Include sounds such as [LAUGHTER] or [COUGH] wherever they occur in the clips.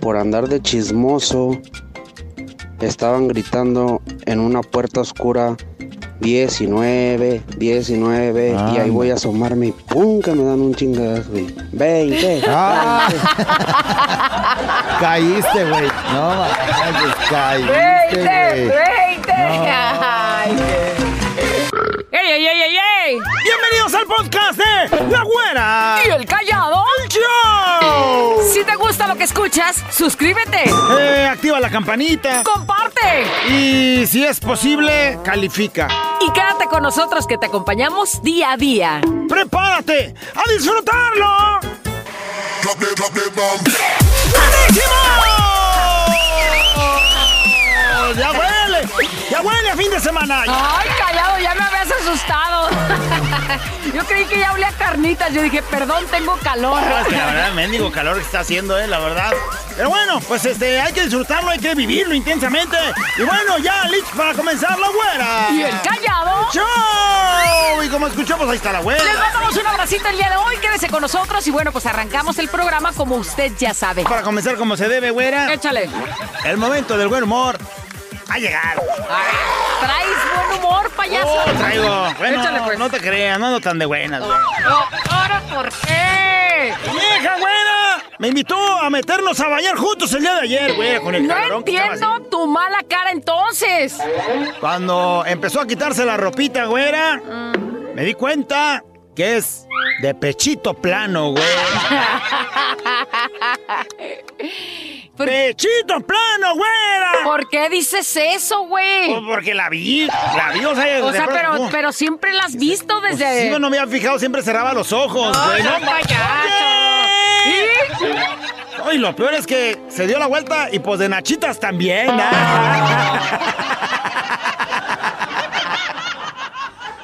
por andar de chismoso, estaban gritando en una puerta oscura 19, 19, y ahí voy a asomarme y ¡pum! que me dan un chingazo, güey. 20. [LAUGHS] Ah. Caíste, güey. No, manches, caíste, güey. Ay, ¡Ey, ey, ey, ey, ey! Bienvenidos al podcast de La Güera. ¿Y el callado? ¡Show! Si te gusta lo que escuchas, suscríbete. Eh, activa la campanita. Comparte. Y si es posible, califica. Y quédate con nosotros que te acompañamos día a día. ¡Prepárate a disfrutarlo! ¡Ya huele! ¡Ya huele a fin de semana! Ay, callado, ya me asustado. [LAUGHS] Yo creí que ya olía carnitas. Yo dije, perdón, tengo calor. No, es que la verdad, mendigo calor que está haciendo, eh, la verdad. Pero bueno, pues este, hay que disfrutarlo, hay que vivirlo intensamente. Y bueno, ya listo para comenzar la güera. ¿Y el callado? ¡Show! Y como escuchamos, ahí está la güera. Les mandamos un abracito el día de hoy. Quédese con nosotros. Y bueno, pues arrancamos el programa como usted ya sabe. Para comenzar como se debe, güera. Échale. El momento del buen humor ha llegado. ¿Traes buen humor, payaso? Oh, traigo. Bueno, Échale, pues. no te creas, no ando tan de buenas, güey. No, ¿Ahora por qué? ¡Vieja, güera! Me invitó a meternos a bañar juntos el día de ayer, güera, con el No entiendo tu mala cara entonces. Cuando empezó a quitarse la ropita, güera, Mm. me di cuenta que es de pechito plano, güey. [LAUGHS] ¿Por, ¡Pechito plano, güera! por qué dices eso, güey? Pues porque la vi, la vi, o sea... O sea, pero, siempre la has visto Pues desde... sí, no me había fijado, siempre cerraba los ojos, No, güey. seas ¡No, payaso. manches! Y lo peor es que se dio la vuelta y pues de nachitas también. ¿ah? [LAUGHS]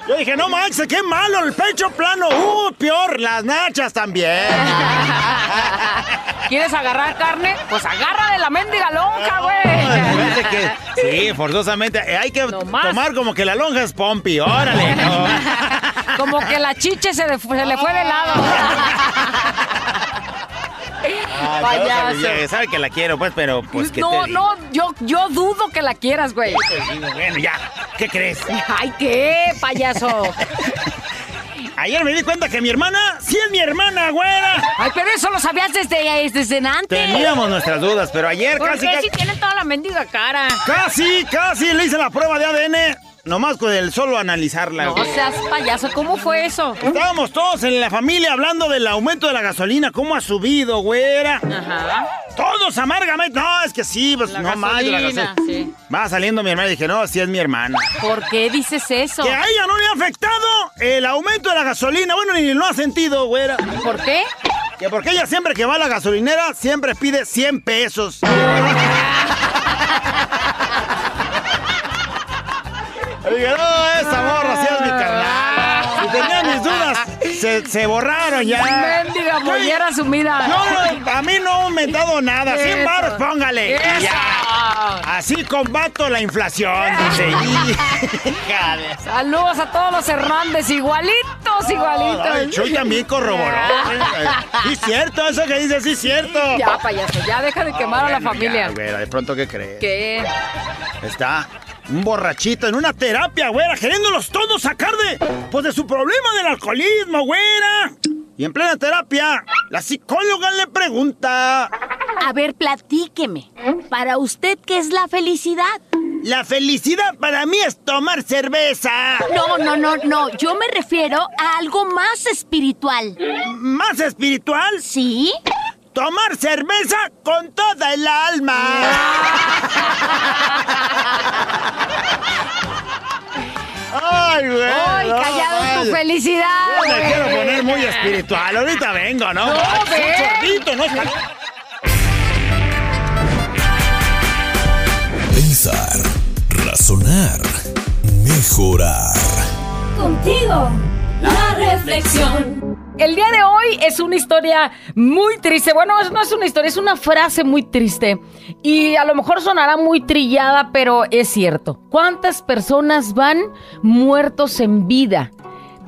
Yo dije, no manches, qué malo, el pecho plano. Uh, peor, las nachas también. [LAUGHS] ¿Quieres agarrar carne? Pues agarra de la mendiga lonja, güey. [LAUGHS] Sí, forzosamente. eh, Hay que No tomar como que la lonja es pompi. Órale, no. [LAUGHS] Como que la chiche se, de- se le fue de lado. Ah, Payaso. ya Sabe que la quiero, pues, pero pues que no, no, yo, yo dudo que la quieras, güey. Bueno, ya. ¿Qué crees? Ay, ¿qué, payaso? Ayer me di cuenta que mi hermana sí es mi hermana, güera. Ay, pero eso lo sabías desde, desde antes. Teníamos nuestras dudas, pero ayer ¿Por casi, qué casi, si tienen toda la mendiga cara? casi, casi le hice la prueba de ADN, nomás con el solo analizarla. No güey. seas payaso, ¿cómo fue eso? Estábamos todos en la familia hablando del aumento de la gasolina, cómo ha subido, güera. Ajá. Todos amargamente. No, es que sí, pues La no más. la gasolina, gasolina. sí. Va saliendo mi hermana y dije, no, sí es mi hermana. ¿Por qué dices eso? Que a ella no le ha afectado el aumento de la gasolina. Bueno, ni lo ha sentido, güera. ¿Por qué? Que porque ella siempre que va a la gasolinera, siempre pide 100 pesos. Dije, no, esa morra sí es mi carnal. Si tenía mis dudas, se, se borraron ya. Mendiga mollera sumida. No, no, a mí no ha aumentado nada. 100 Eso. baros, póngale. Eso. Ya. Así combato la inflación, dice. [LAUGHS] Hija de- Saludos a todos los Hernández, igualitos, igualitos. Ay, Chuy también corroboró. Sí, cierto, eso que dice, sí, cierto. Ya, payaso, ya deja de quemar a la familia. ya, güera, de pronto, ¿qué crees? ¿Qué? Está un borrachito en una terapia, güera, queriéndolos todos sacar de, pues, de su problema del alcoholismo, güera. Y en plena terapia, la psicóloga le pregunta, A ver, platíqueme. Para usted, ¿qué es la felicidad? la felicidad para mí es tomar cerveza. No, no, no, no. Yo me refiero a algo más espiritual. Más espiritual, ¿Sí? Tomar cerveza con toda el alma. Ay, güey. ¡Ay, no callado tu felicidad! Yo me quiero poner muy espiritual. Ahorita vengo, ¿no? No, sorbito, ¿no? Está- Pensar, razonar, mejorar. Contigo, la reflexión. El día de hoy es una historia muy triste. Bueno, no es una historia, es una frase muy triste. Y a lo mejor sonará muy trillada, pero es cierto. ¿Cuántas personas van muertos en vida?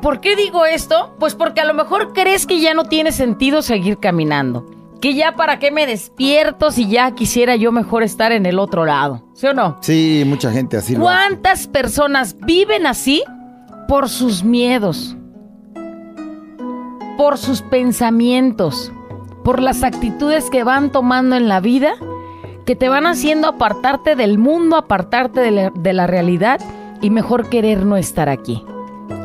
¿Por qué digo esto? Pues porque a lo mejor crees que ya no tiene sentido seguir caminando. que ya para qué me despierto si ya quisiera yo mejor estar en el otro lado. ¿Sí o no? Sí, mucha gente así. lo hace. ¿Cuántas personas viven así por sus miedos? Por sus pensamientos, por las actitudes que van tomando en la vida, que te van haciendo apartarte del mundo, apartarte de la, de la realidad y mejor querer no estar aquí.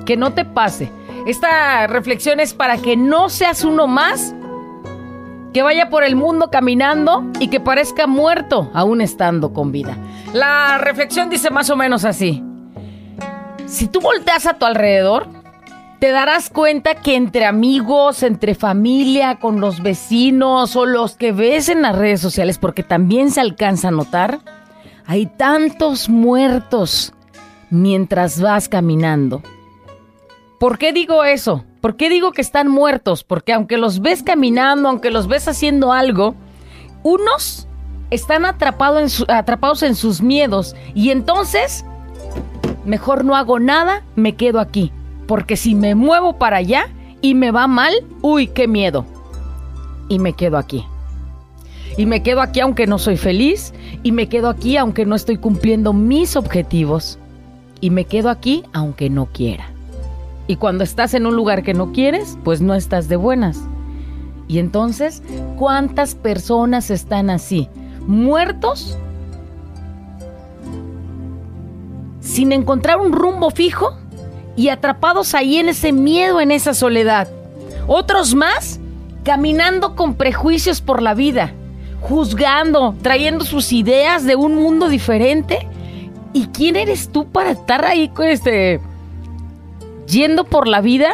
Que no te pase. Esta reflexión es para que no seas uno más que vaya por el mundo caminando y que parezca muerto aún estando con vida. La reflexión dice más o menos así. Si tú volteas a tu alrededor, te darás cuenta que entre amigos, entre familia, con los vecinos o los que ves en las redes sociales, porque también se alcanza a notar, hay tantos muertos mientras vas caminando. ¿Por qué digo eso? ¿Por qué digo que están muertos? Porque aunque los ves caminando, aunque los ves haciendo algo, unos están atrapados en, su- atrapados en sus miedos y entonces mejor no hago nada, me quedo aquí. Porque si me muevo para allá y me va mal, uy, qué miedo. Y me quedo aquí. Y me quedo aquí aunque no soy feliz. Y me quedo aquí aunque no estoy cumpliendo mis objetivos. Y me quedo aquí aunque no quiera. Y cuando estás en un lugar que no quieres, pues no estás de buenas. Y entonces, ¿cuántas personas están así? Muertos sin encontrar un rumbo fijo y atrapados ahí en ese miedo, en esa soledad. Otros más caminando con prejuicios por la vida, juzgando, trayendo sus ideas de un mundo diferente. ¿Y quién eres tú para estar ahí con este yendo por la vida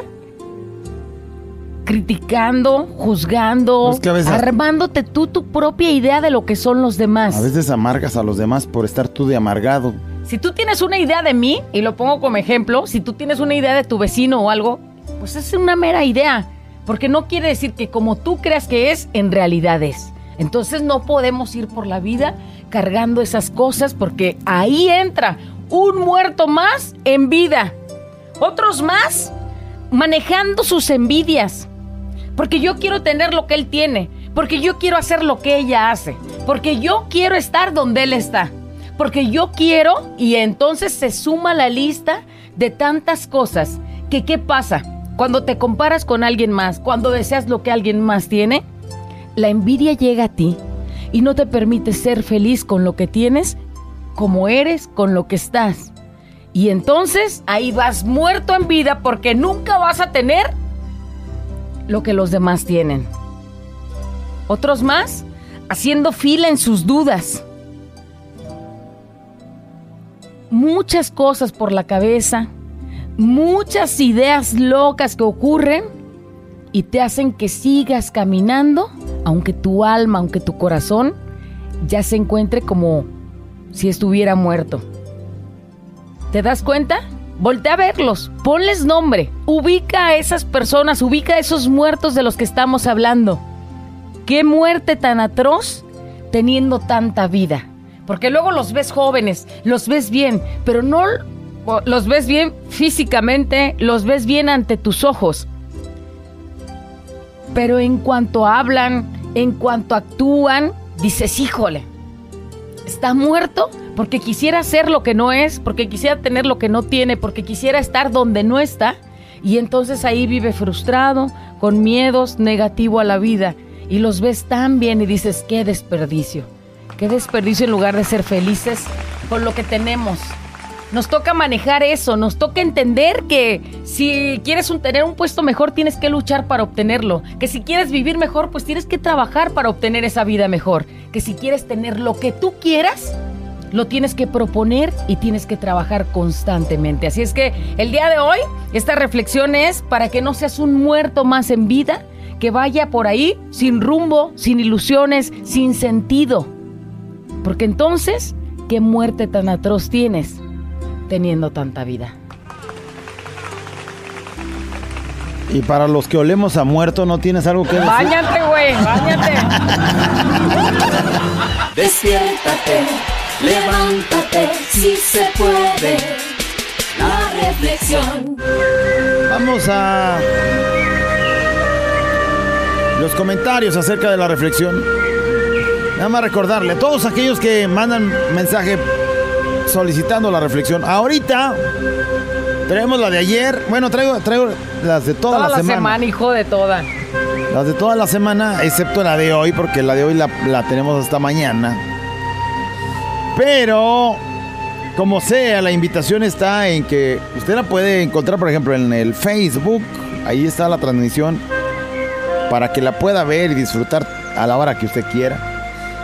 criticando, juzgando, Es que veces- armándote tú tu propia idea de lo que son los demás? A veces amargas a los demás por estar tú de amargado. Si tú tienes una idea de mí, y lo pongo como ejemplo, si tú tienes una idea de tu vecino o algo, pues es una mera idea, porque no quiere decir que como tú creas que es, en realidad es. Entonces no podemos ir por la vida cargando esas cosas porque ahí entra un muerto más en vida, otros más manejando sus envidias, porque yo quiero tener lo que él tiene, porque yo quiero hacer lo que ella hace, porque yo quiero estar donde él está, porque yo quiero y entonces se suma la lista de tantas cosas que qué pasa cuando te comparas con alguien más, cuando deseas lo que alguien más tiene, la envidia llega a ti y no te permite ser feliz con lo que tienes, como eres, con lo que estás. Y entonces ahí vas muerto en vida porque nunca vas a tener lo que los demás tienen. Otros más haciendo fila en sus dudas. Muchas cosas por la cabeza, muchas ideas locas que ocurren y te hacen que sigas caminando, aunque tu alma, aunque tu corazón ya se encuentre como si estuviera muerto. ¿Te das cuenta? Voltea a verlos, ponles nombre, ubica a esas personas, ubica a esos muertos de los que estamos hablando. Qué muerte tan atroz teniendo tanta vida. Porque luego los ves jóvenes, los ves bien, pero no los ves bien físicamente, los ves bien ante tus ojos. Pero en cuanto hablan, en cuanto actúan, dices, híjole, está muerto porque quisiera ser lo que no es, porque quisiera tener lo que no tiene, porque quisiera estar donde no está. Y entonces ahí vive frustrado, con miedos, negativo a la vida. Y los ves tan bien y dices, qué desperdicio. Qué desperdicio en lugar de ser felices con lo que tenemos. Nos toca manejar eso, nos toca entender que si quieres tener un puesto mejor tienes que luchar para obtenerlo, que si quieres vivir mejor pues tienes que trabajar para obtener esa vida mejor, que si quieres tener lo que tú quieras lo tienes que proponer y tienes que trabajar constantemente. Así es que el día de hoy esta reflexión es para que no seas un muerto más en vida, que vaya por ahí sin rumbo, sin ilusiones, sin sentido. Porque entonces, ¿qué muerte tan atroz tienes teniendo tanta vida? Y para los que olemos a muerto, ¿no tienes algo que decir? Báñate, güey, báñate. [LAUGHS] Despiértate, levántate, si se puede. La reflexión. Vamos a los comentarios acerca de la reflexión. Nada más recordarle a todos aquellos que mandan mensaje solicitando la reflexión. Ahorita traemos la de ayer. Bueno, traigo, traigo las de toda, Toda la, la semana. semana, hijo de toda. Las de toda la semana, excepto la de hoy, porque la de hoy la, la tenemos hasta mañana. Pero, como sea, la invitación está en que usted la puede encontrar, por ejemplo, en el Facebook. Ahí está la transmisión para que la pueda ver y disfrutar a la hora que usted quiera.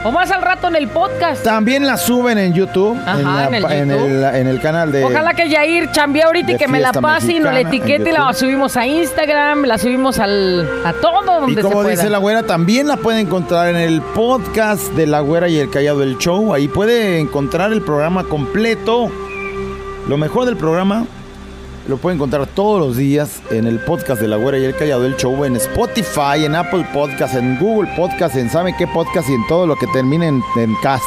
O más al rato en el podcast. También la suben en YouTube, Ajá, en, la en el en YouTube. el, en el canal de... Ojalá que Yair chambee ahorita y que me la pase y nos la etiquete y la subimos a Instagram, la subimos al, a todo Y donde se como pueda. dice la güera, también la puede encontrar en el podcast de la güera y el callado del show. Ahí puede encontrar el programa completo. Lo mejor del programa lo puede encontrar todos los días en el podcast de la güera y el callado del show, en Spotify, en Apple Podcast, en Google Podcast, en sabe qué podcast y en todo lo que termine en, en cast.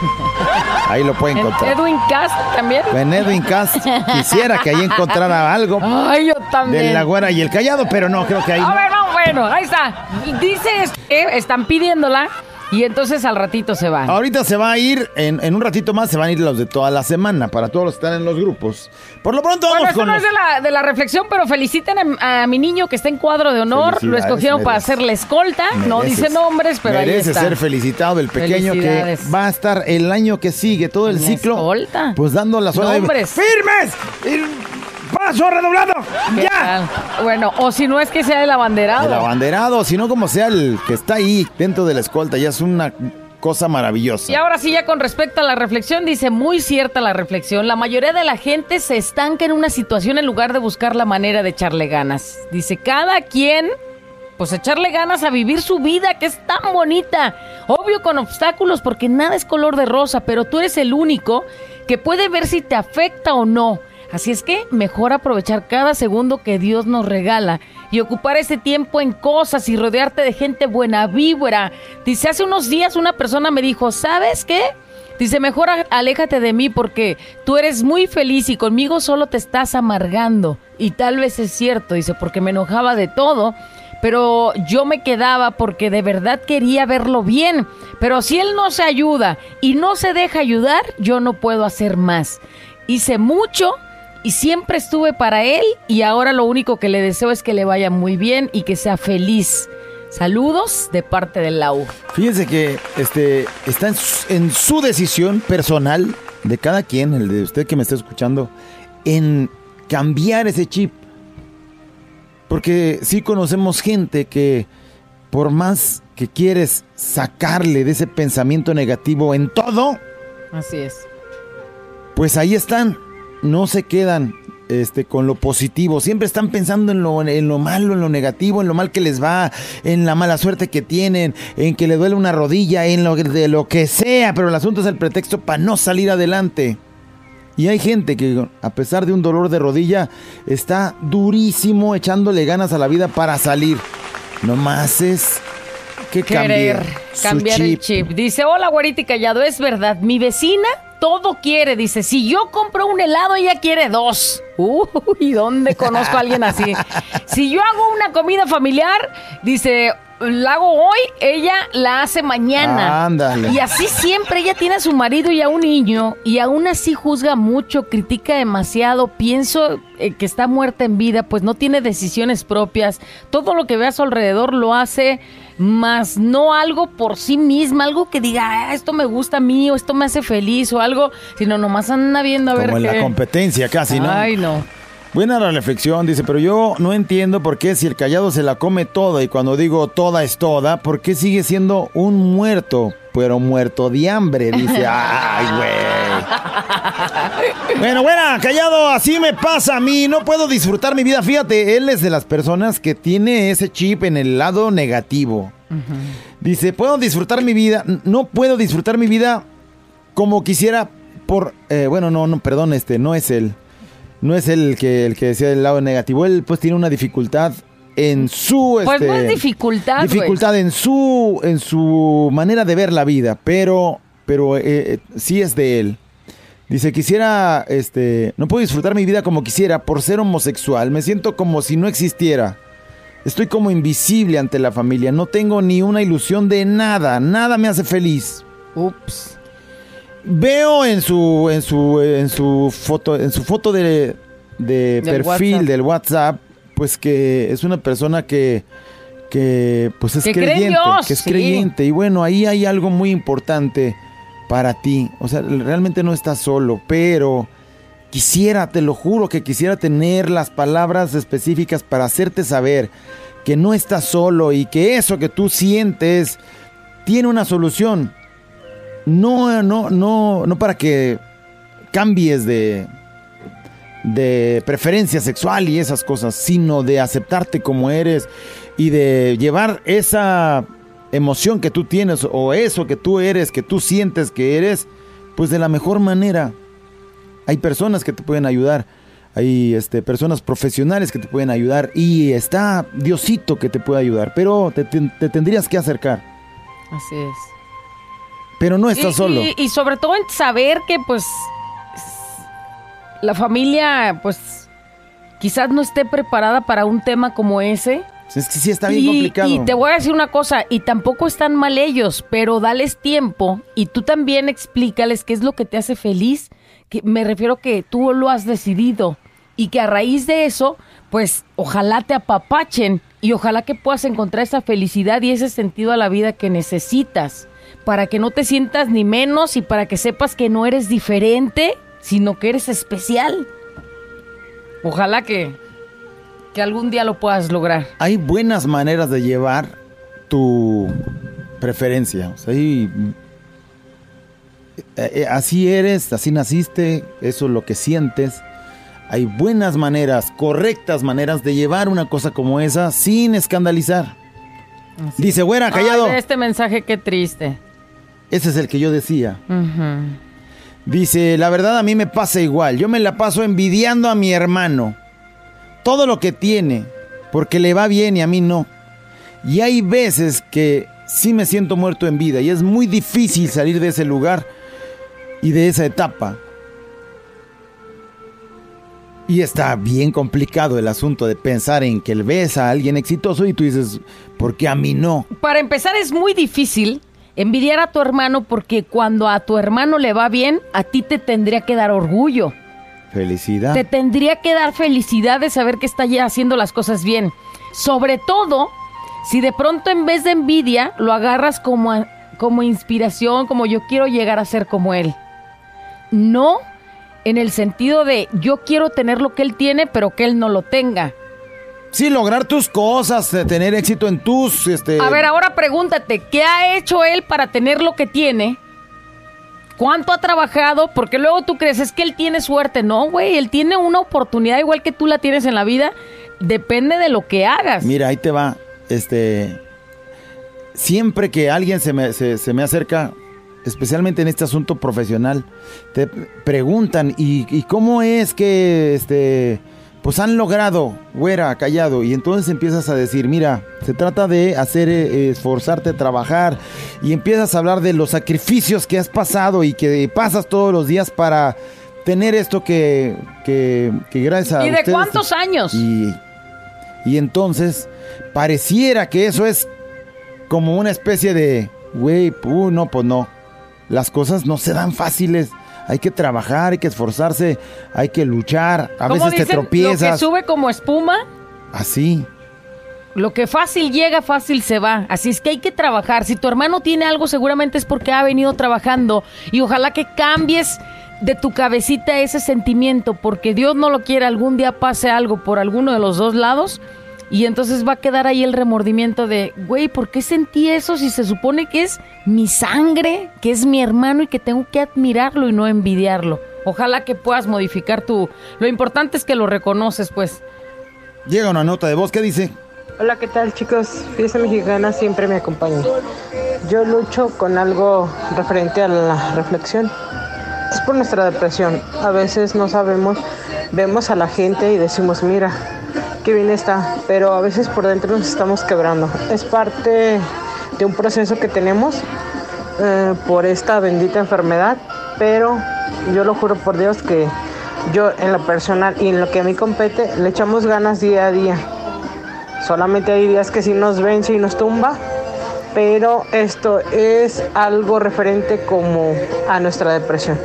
[LAUGHS] Ahí lo puede En encontrar. Edwin Cast también. En Edwin Cast quisiera que ahí encontrara algo Ay, yo también. de la güera y el callado, pero no, creo que ahí A no. ver, no, bueno, ahí está. Dice que están pidiéndola y entonces al ratito se van. Ahorita se va a ir, en, en un ratito más se van a ir los de toda la semana, para todos los que están en los grupos. Por lo pronto Bueno, vamos esto con no los- es de la, de la reflexión, pero feliciten a, a mi niño que está en cuadro de honor. Lo escogieron para hacer la escolta. No dice nombres, pero ahí merece está. ser felicitado el pequeño que va a estar el año que sigue, todo el ciclo. escolta. Pues dando la zona de... Nombres. ¡Firmes! ¡Paso redoblado! ¿Qué ¡Ya! tal? Bueno, o si no es que sea el abanderado. El abanderado, sino como sea el que está ahí dentro de la escolta, ya es una cosa maravillosa. Y ahora sí, ya con respecto a la reflexión, dice muy cierta la reflexión. La mayoría de la gente se estanca en una situación en lugar de buscar la manera de echarle ganas. Dice, cada quien, pues echarle ganas a vivir su vida, que es tan bonita. Obvio con obstáculos, porque nada es color de rosa, pero tú eres el único que puede ver si te afecta o no. Así es que mejor aprovechar cada segundo que Dios nos regala y ocupar ese tiempo en cosas y rodearte de gente buena vibra. Dice, hace unos días una persona me dijo, ¿sabes qué? Dice, mejor aléjate de mí porque tú eres muy feliz y conmigo solo te estás amargando. Y tal vez es cierto, dice, porque me enojaba de todo, pero yo me quedaba porque de verdad quería verlo bien. Pero si él no se ayuda y no se deja ayudar, yo no puedo hacer más. Hice mucho y siempre estuve para él y ahora lo único que le deseo es que le vaya muy bien y que sea feliz. Saludos de parte de Lau. Fíjense que este está en su, en su decisión personal de cada quien, el de usted que me está escuchando, en cambiar ese chip. Porque sí conocemos gente que por más que quieres sacarle de ese pensamiento negativo en todo, Así es. pues ahí están, no se quedan este, con lo positivo, siempre están pensando en lo, en lo malo, en lo negativo, en lo mal que les va, en la mala suerte que tienen, en que le duele una rodilla, en lo, de lo que sea, pero el asunto es el pretexto para no salir adelante. Y hay gente que a pesar de un dolor de rodilla está durísimo echándole ganas a la vida para salir. Nomás es que Querer cambiar, su cambiar el chip. Dice, hola, güerita y callado, es verdad, mi vecina todo quiere. Dice, si yo compro un helado, ella quiere dos. Uy, ¿dónde conozco a alguien así? [LAUGHS] Si yo hago una comida familiar, dice, la hago hoy, ella la hace mañana. Ándale. Y así siempre ella tiene a su marido y a un niño y aún así juzga mucho, critica demasiado, pienso eh, que está muerta en vida, pues no tiene decisiones propias, todo lo que ve a su alrededor lo hace, más no algo por sí misma, algo que diga, "Ah, esto me gusta a mí o esto me hace feliz o algo, sino nomás anda viendo a ver Como en qué. la competencia casi, ¿no? Ay, no. Buena la reflexión, dice, pero yo no entiendo por qué si el callado se la come toda y cuando digo toda es toda, ¿por qué sigue siendo un muerto? Pero muerto de hambre, dice. [LAUGHS] Ay, güey. Bueno, buena, callado, así me pasa a mí, no puedo disfrutar mi vida. Fíjate, él es de las personas que tiene ese chip en el lado negativo. Dice, puedo disfrutar mi vida, no puedo disfrutar mi vida como quisiera por, eh, bueno, no, no, perdón, este, no es él. No es el que, el que decía del lado negativo. Él pues tiene una dificultad en su... Pues no este, es dificultad. Dificultad en su, en su manera de ver la vida, pero, pero eh, eh, sí es de él. Dice, quisiera, este, no puedo disfrutar mi vida como quisiera por ser homosexual. Me siento como si no existiera. Estoy como invisible ante la familia. No tengo ni una ilusión de nada. Nada me hace feliz. Ups. Veo en su en su en su foto en su foto de, de Del perfil WhatsApp. del WhatsApp, pues que es una persona que que pues es Que creyente, Dios, que es sí. creyente y bueno, ahí hay algo muy importante para ti. O sea, realmente no estás solo, pero quisiera, te lo juro que quisiera tener las palabras específicas para hacerte saber que no estás solo y que eso que tú sientes tiene una solución. No, no, no, no para que cambies de, de preferencia sexual y esas cosas, sino de aceptarte como eres y de llevar esa emoción que tú tienes o eso que tú eres, que tú sientes que eres, pues de la mejor manera. Hay personas que te pueden ayudar, hay este, personas profesionales que te pueden ayudar y está Diosito que te puede ayudar, pero te, te- te tendrías que acercar, Así es. Pero no estás y, solo. y- y sobre todo en saber que, pues, la familia, pues, quizás no esté preparada para un tema como ese. Es que sí está bien y, complicado. y te voy a decir una cosa, y tampoco están mal ellos, pero dales tiempo y tú también explícales qué es lo que te hace feliz. Que me refiero que tú lo has decidido y que a raíz de eso, pues ojalá te apapachen y ojalá que puedas encontrar esa felicidad y ese sentido a la vida que necesitas para que no te sientas ni menos y para que sepas que no eres diferente, sino que eres especial. Ojalá que, que algún día lo puedas lograr. hay buenas maneras de llevar tu preferencia. O sea, hay- eh, eh, así eres, así naciste, eso es lo que sientes. Hay buenas maneras, correctas maneras de llevar una cosa como esa sin escandalizar. Dice, güera, callado. Ay, este mensaje qué triste. Ese es el que yo decía. Dice, la verdad a mí me pasa igual. Yo me la paso envidiando a mi hermano. Todo lo que tiene, porque le va bien y a mí no. Y hay veces que sí me siento muerto en vida y es muy difícil salir de ese lugar y de esa etapa. Y está bien complicado el asunto de pensar en que ves a alguien exitoso y tú dices, ¿por qué a mí no? Para empezar es muy difícil envidiar a tu hermano porque cuando a tu hermano le va bien, a ti te tendría que dar orgullo. Felicidad. Te tendría que dar felicidad de saber que está ya haciendo las cosas bien. Sobre todo, si de pronto en vez de envidia lo agarras como, a- como inspiración, como yo quiero llegar a ser como él. No en el sentido de yo quiero tener lo que él tiene, pero que él no lo tenga. Sí, lograr tus cosas, eh, tener éxito en tus... Este, A ver, ahora pregúntate, ¿qué ha hecho él para tener lo que tiene? ¿Cuánto ha trabajado? Porque luego tú crees, es que él tiene suerte. No, güey, él tiene una oportunidad igual que tú la tienes en la vida. Depende de lo que hagas. Mira, ahí te va. Este. Siempre que alguien se me, se, se me acerca, especialmente en este asunto profesional, te preguntan, ¿y, y cómo es que este. Pues han logrado, güera, callado. Y entonces empiezas a decir, mira, se trata de hacer, eh, esforzarte, trabajar. Y empiezas a hablar de los sacrificios que has pasado y que pasas todos los días para tener esto que, que, que gracias a ¿Y de ustedes- cuántos años? y, y entonces pareciera que eso es como una especie de, güey, pu, no, pues no. Las cosas no se dan fáciles. Hay que trabajar, hay que esforzarse, hay que luchar. A ¿Cómo veces te dicen? Lo que tropiezas. sube como espuma, Así. lo que fácil llega, fácil se va. Así es que hay que trabajar. Si tu hermano tiene algo, seguramente es porque ha venido trabajando. Y ojalá que cambies de tu cabecita ese sentimiento, porque Dios no lo quiere. Algún día pase algo por alguno de los dos lados. Y entonces va a quedar ahí el remordimiento de, güey, ¿por qué sentí eso si se supone que es mi sangre, que es mi hermano y que tengo que admirarlo y no envidiarlo? Ojalá que puedas modificar tu... Lo importante es que lo reconoces, pues. Llega una nota de voz que dice, Hola, ¿qué tal chicos? Fiesta Mexicana siempre me acompaña. Yo lucho con algo referente a la reflexión. Es por nuestra depresión. A veces no sabemos, vemos a la gente y decimos, mira, qué bien está, pero a veces por dentro nos estamos quebrando. Es parte de un proceso que tenemos eh, por esta bendita enfermedad, pero yo lo juro por Dios que yo en lo personal y en lo que a mí compete le echamos ganas día a día. Solamente hay días que sí nos vence y nos tumba, pero esto es algo referente como a nuestra depresión.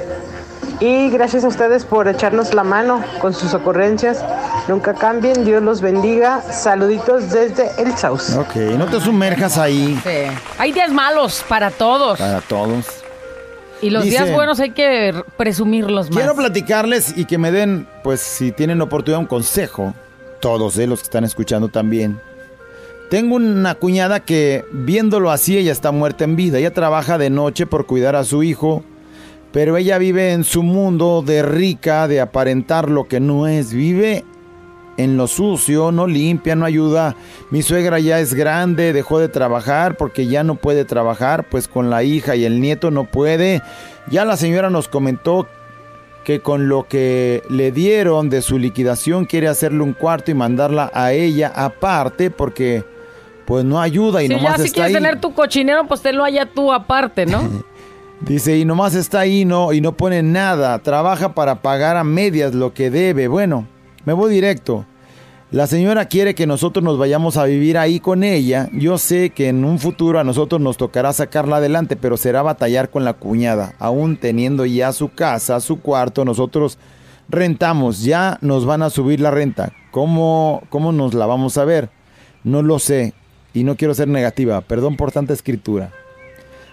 Y gracias a ustedes por echarnos la mano con sus ocurrencias. Nunca cambien, Dios los bendiga. Saluditos desde El Saus. Ok, no te sumerjas ahí. Sí. Hay días malos para todos. Para todos. Y los Dice- días buenos hay que presumirlos más. Quiero platicarles y que me den, pues si tienen oportunidad, un consejo. Todos, eh, los que están escuchando también. Tengo una cuñada que, viéndolo así, ella está muerta en vida. Ella trabaja de noche por cuidar a su hijo, pero ella vive en su mundo de rica, de aparentar lo que no es. Vive en lo sucio, no limpia, no ayuda. Mi suegra ya es grande, dejó de trabajar porque ya no puede trabajar, pues con la hija y el nieto no puede. Ya la señora nos comentó que con lo que le dieron de su liquidación quiere hacerle un cuarto y mandarla a ella aparte porque pues no ayuda y Si nomás ya si está quieres ahí. tener tu cochinero, pues tenlo allá tú aparte, ¿no? [LAUGHS] Dice, y nomás está ahí no, y no pone nada. Trabaja para pagar a medias lo que debe. Bueno, me voy directo. La señora quiere que nosotros nos vayamos a vivir ahí con ella. Yo sé que en un futuro a nosotros nos tocará sacarla adelante, pero será batallar con la cuñada. Aún teniendo ya su casa, su cuarto, nosotros rentamos. Ya nos van a subir la renta. ¿Cómo, cómo nos la vamos a ver? No lo sé. Y no quiero ser negativa. Perdón por tanta escritura.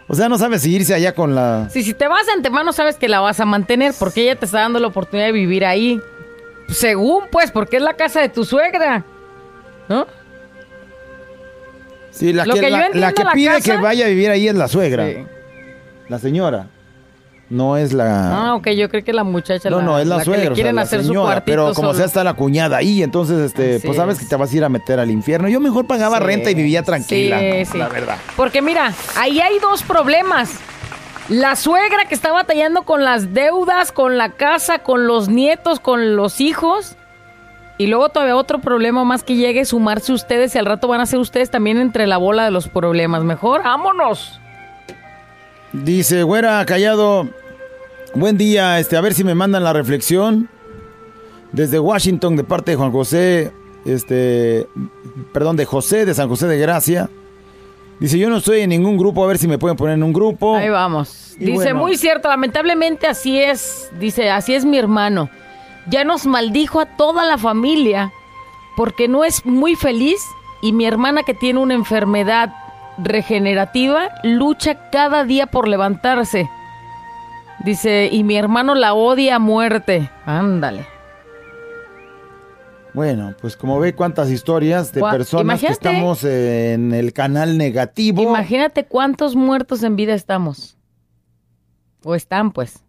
O sea, no sabe si irse allá con la... Si, si te vas de antemano, sabes que la vas a mantener porque ella te está dando la oportunidad de vivir ahí. Según, pues, porque es la casa de tu suegra. ¿No? Sí, la Lo que, que yo la, entiendo, la que la pide casa- que vaya a vivir ahí es la suegra. Sí. La señora. No es la... Ah, ok, yo creo que la muchacha. no, no, es la, suegra. le o sea, quieren hacer su cuartito Pero como solo. sea, está la cuñada ahí. Entonces, este, Así pues sabes es. que te vas a ir a meter al infierno. Yo mejor pagaba Sí. renta y vivía tranquila. Sí, sí. La verdad. Porque mira, ahí hay dos problemas. La suegra que está batallando con las deudas, con la casa, con los nietos, con los hijos. Y luego todavía otro problema más que llegue, sumarse ustedes y al rato van a ser ustedes también entre la bola de los problemas. Mejor, vámonos. Dice, güera, callado. Buen día, este, a ver si me mandan la reflexión. Desde Washington, de parte de Juan José, este, perdón, de José de San José de Gracia. Dice, yo no estoy en ningún grupo, a ver si me pueden poner en un grupo. Ahí vamos. Y Dice, bueno. muy cierto, lamentablemente así es. Dice, así es mi hermano. Ya nos maldijo a toda la familia porque no es muy feliz y mi hermana que tiene una enfermedad regenerativa lucha cada día por levantarse. Dice, y mi hermano la odia a muerte. Ándale. Bueno, pues como ve cuántas historias de Gua- personas que estamos en el canal negativo. Imagínate cuántos muertos en vida estamos. O están, pues.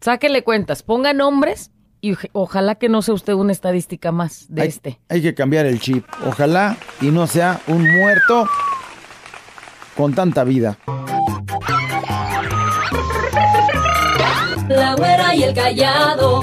Sáquele cuentas, ponga nombres y oj- ojalá que no sea usted una estadística más de hay, este. hay que cambiar el chip. Ojalá y no sea un muerto con tanta vida. La güera y el callado.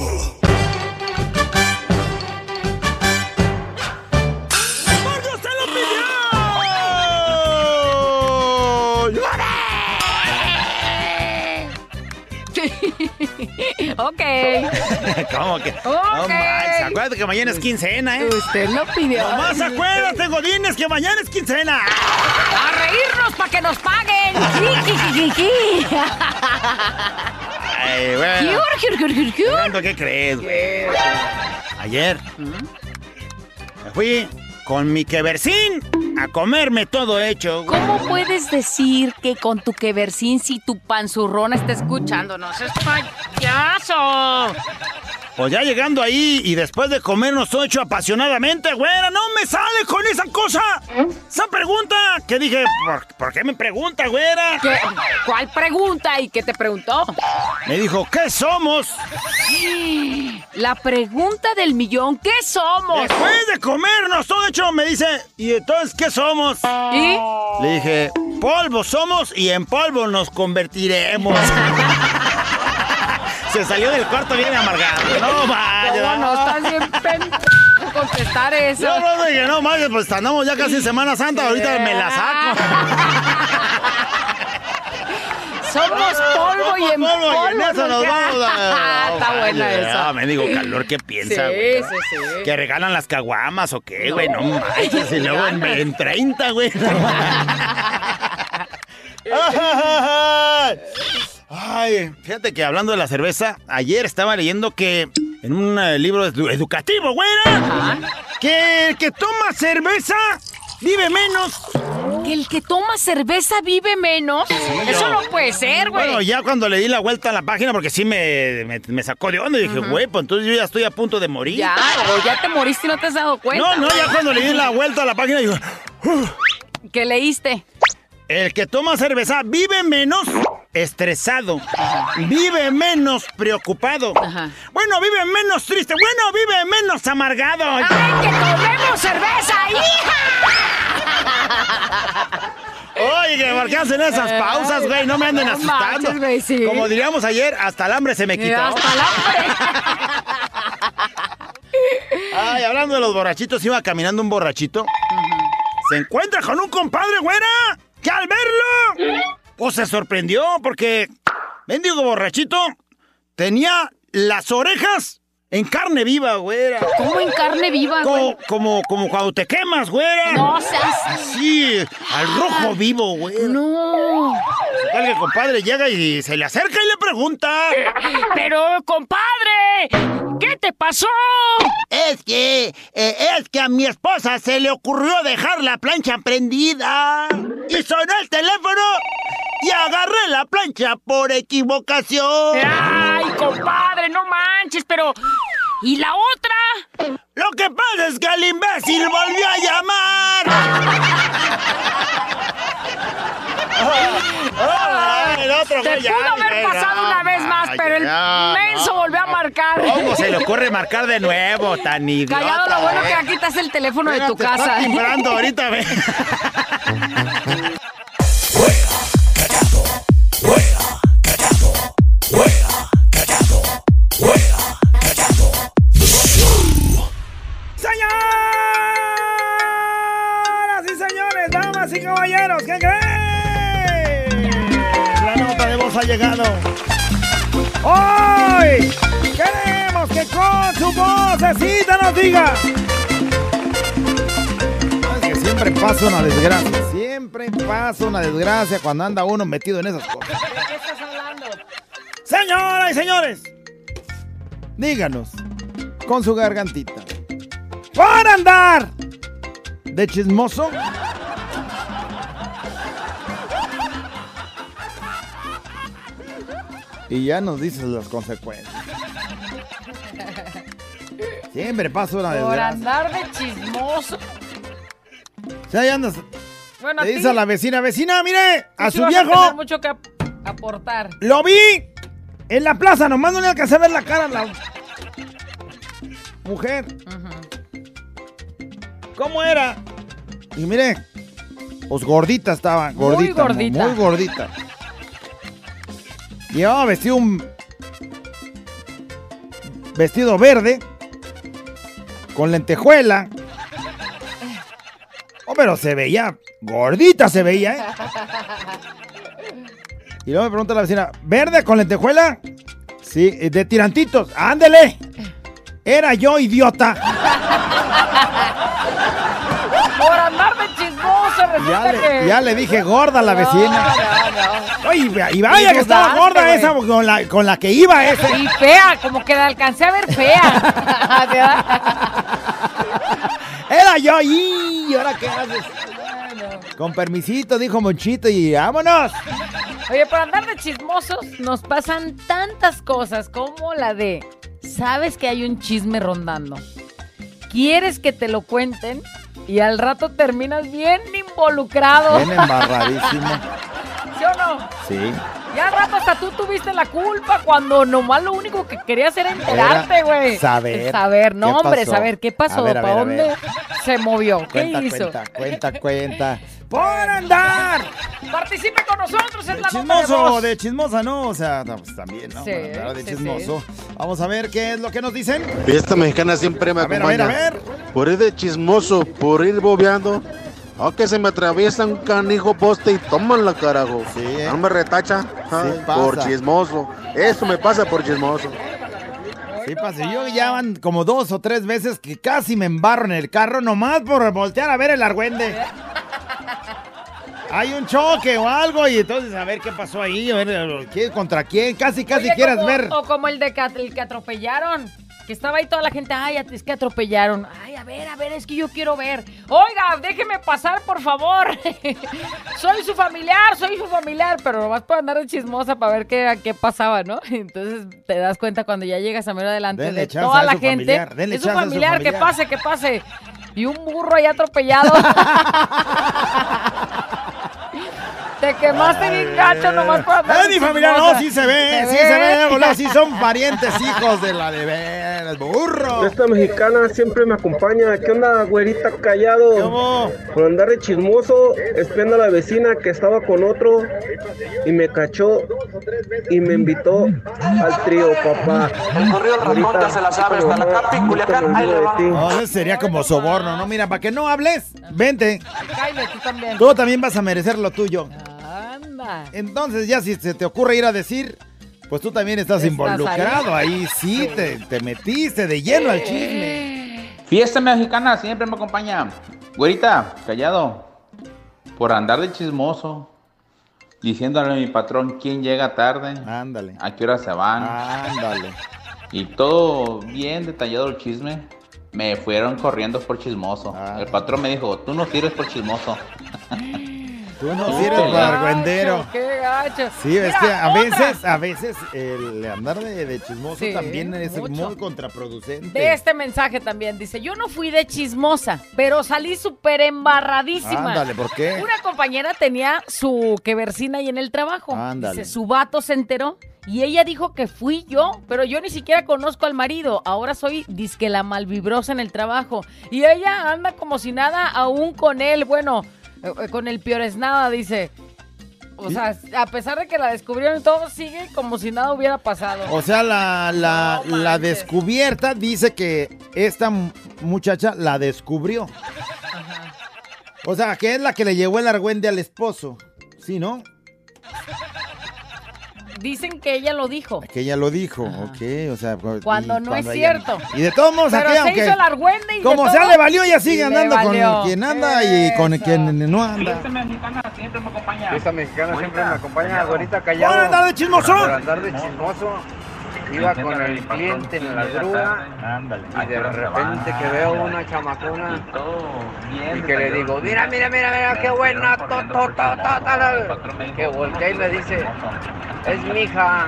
Ok. [LAUGHS] ¿Cómo que? No Ok. manches, acuérdate que mañana es quincena, ¿eh? Usted lo pidió. Nomás acuérdate, Godines, que mañana es quincena. A reírnos para que nos paguen. Ay, bueno. Fernando, ¿Qué crees, güey? Ayer me fui con mi queversin a comerme todo hecho. ¿Cómo puedes decir que con tu queversin si tu panzurrona está escuchándonos? ¡Es payaso! Pues ya llegando ahí y después de comernos todo hecho apasionadamente, güera, no me sale con esa cosa. Esa pregunta que dije, ¿por, por qué me pregunta, güera? ¿Qué? ¿Cuál pregunta? ¿Y qué te preguntó? Me dijo, ¿qué somos? La pregunta del millón, ¿qué somos? Después de comernos todo hecho, me dice, ¿y entonces qué somos? ¿Y? Le dije, polvo somos y en polvo nos convertiremos. [LAUGHS] Se salió del cuarto bien amargado. No, vaya. ¿Cómo no estás bien pen- contestar eso. Yo no dije, no, mames, pues andamos ya casi en Semana Santa, ahorita me la saco. [LAUGHS] Somos polvo y en Polvo polvo. y en eso nos vamos a- [LAUGHS] Está buena esa. Ah, me digo calor, ¿qué piensa, Sí, güey? sí, sí. ¿Que regalan las caguamas o qué, güey? No, manches, y [LAUGHS] luego en, en 30, güey. Ay, fíjate que hablando de la cerveza, ayer estaba leyendo que en un eh, libro edu- educativo, güera, que el que toma cerveza vive menos. Que el que toma cerveza vive menos. Eso no puede ser, güey. Bueno, ya cuando le di la vuelta a la página, porque sí me, me, me sacó de onda, y dije, güey, pues entonces yo ya estoy a punto de morir. Ya, o ya te moriste y no te has dado cuenta. No, no, ya cuando le di la vuelta a la página, digo, ¿Qué leíste? el que toma cerveza vive menos estresado, vive menos preocupado, Ajá. bueno, vive menos triste, bueno, vive menos amargado. ¡Ay, que tomemos cerveza, hija! Oye, ¿por qué hacen esas pausas, güey? No me anden No asustando. manches, güey, sí. Como diríamos ayer, hasta el hambre se me quitó. Hasta el hambre. [LAUGHS] Ay, hablando de los borrachitos, iba caminando un borrachito. Se encuentra con un compadre, güera. Que al verlo, pues se sorprendió porque, mendigo borrachito, tenía las orejas en carne viva, güera. ¿Cómo en carne viva, güey? Como, como, como cuando te quemas, güera. No seas... Sí, al rojo vivo, güera. No. El compadre llega y se le acerca y le pregunta. Pero, compadre, ¿qué te pasó? Es que, eh, es que a mi esposa se le ocurrió dejar la plancha prendida. Y sonó el teléfono y agarré la plancha por equivocación. Ay, compadre, no manches, pero... ¿Y la otra? Lo que pasa es que el imbécil volvió a llamar. [LAUGHS] Ay, el otro Te pudo haber pasado una vez más, pero el menso volvió a marcar. ¿Cómo se le ocurre marcar de nuevo, tan idiota? Callado, lo bueno eh? que aquí estás el teléfono de tu Te está casa. timbrando ahorita, ve. [LAUGHS] ha llegado. Hoy queremos que con su vocecita nos diga. Es que siempre pasa una desgracia. Siempre pasa una desgracia cuando anda uno metido en esas cosas. Señoras y señores, Díganos, con su gargantita. por andar ¿De chismoso? Y ya nos dices las consecuencias. Siempre pasa una Por desgracia. andar de chismoso. Si ahí andas, Bueno, a le dices a la vecina, vecina, mire, a su viejo, mucho que ap- aportar. lo vi en la plaza, nomás no le alcancé a ver la cara a la mujer. ¿Cómo era? y mire, pues gordita estaba, gordita. gordita. Muy gordita. Llevaba vestido un vestido verde con lentejuela. Oh, pero se veía gordita, se veía, ¿eh? Y luego me pregunta la vecina, ¿verde con lentejuela? Sí, de tirantitos, ándele. Era yo, idiota. Por andar de chismoso, Ya que... le, ya le dije gorda a la vecina. [LAUGHS] Y vaya que estaba gorda esa con la, con la que iba esa. Y fea, como que la alcancé a ver fea. [LAUGHS] Era yo, y ahora qué haces. Con permisito, dijo Monchito, y vámonos. Oye, por andar de chismosos nos pasan tantas cosas como la de, ¿sabes que hay un chisme rondando? ¿Quieres que te lo cuenten? Y al rato terminas bien involucrado. Bien embarradísimo. [LAUGHS] ¿Sí o no? Sí. Y al rato hasta tú tuviste la culpa cuando nomás lo único que querías era enterarte, Era güey. saber Saber, no, qué hombre, pasó. saber qué pasó, ¿para dónde se movió, qué Cuenta, hizo. cuenta, cuenta, cuenta. Por andar. Participe con nosotros en De la nota de chismoso, voz. de chismosa, ¿no? O sea, no, pues también, ¿no? Sí, de sí, chismoso. Vamos a ver qué es lo que nos dicen. Fiesta mexicana siempre me A ver, a ver, acompaña. a ver. Por ir de chismoso, por ir bobeando. Aunque se me atraviesa un canijo poste y toman la carajo. Sí, ¿eh? No me retacha. Ay, pasa. por chismoso. Eso me pasa por chismoso. Sí, pase. Yo ya van como dos o tres veces que casi me embarro en el carro nomás por voltear a ver el argüende. Hay un choque o algo y entonces a ver qué pasó ahí, a ver ¿quién contra quién, casi casi Oye, quieras como- ver. O como el de que, el que atropellaron. Que estaba ahí toda la gente, ay, es que atropellaron. Ay, a ver, a ver, es que yo quiero ver. Oiga, déjeme pasar, por favor. [LAUGHS] soy su familiar, soy su familiar, pero nomás por andar de chismosa para ver qué, qué pasaba, ¿no? [LAUGHS] Entonces te das cuenta cuando ya llegas a medio adelante Denle de toda la gente. familiar, denle es su a su familiar, que familiar. pase, que pase. Y un burro ahí atropellado. [LAUGHS] Te quemaste bien gacho nomás por andar ¡Eh, de mi familia! No, sí se ve, sí se ve, boludo, sí son parientes, hijos de la de veras, burro. Esta mexicana siempre me acompaña. ¿Qué onda, güerita callado? ¿Cómo? Por andar de chismoso, espiando a la vecina que estaba con otro y me cachó y me invitó al trío, papá. El corrido ya se la sabe, hasta la no, Capi, Culiacán, ahí. No, eso sería como soborno, ¿no? Mira, para que no hables, vente. Cállate, tú también. Tú también vas a merecer lo tuyo. Entonces, ya si se te ocurre ir a decir, pues tú también estás, Estás involucrado. ahí. Ahí, sí, Te, te metiste de lleno al chisme. Fiesta mexicana siempre me acompaña. Güerita, callado. Por andar de chismoso. Diciéndole a mi patrón quién llega tarde. Ándale. A qué hora se van. Ándale. Y todo bien detallado el chisme. Me fueron corriendo por chismoso. El patrón me dijo, tú no sirves por chismoso. [LAUGHS] Tú no sirves para argüendero. Qué gacho. Sí, es que a otra. veces, a veces el andar de, de chismoso Sí, también es mucho. muy contraproducente. De este mensaje también dice, yo no fui de chismosa, pero salí súper embarradísima. Ándale, ¿por qué? Una compañera tenía su queversina ahí en el trabajo. Ándale. Dice, su vato se enteró y ella dijo que fui yo, pero yo ni siquiera conozco al marido. Ahora soy disque la malvibrosa en el trabajo. Y ella anda como si nada aún con él. Bueno, con el peor es nada, dice. O sea, a pesar de que la descubrieron todo, sigue como si nada hubiera pasado. O sea, la, la, la descubierta dice que esta mu- muchacha la descubrió. O sea, que es la que le llevó el argüende al esposo. Sí, ¿no? Dicen que ella lo dijo. Que ella lo dijo, ok, o sea... Cuando no es ella- cierto. Y de todos modos, aquí, se aunque... hizo argüende y Como todo, sea, le valió, ella y sigue andando valió. con quien anda y con quien no anda. Fiesta mexicana siempre me acompaña, güerita ¡Por callado. andar de chismoso! Por andar de chismoso. Iba con el cliente en la grúa y de repente que veo una chamacona y que le digo, mira, mira, mira, mira, qué buena, to, to, to, to, to", que voltea y me dice, es mi hija.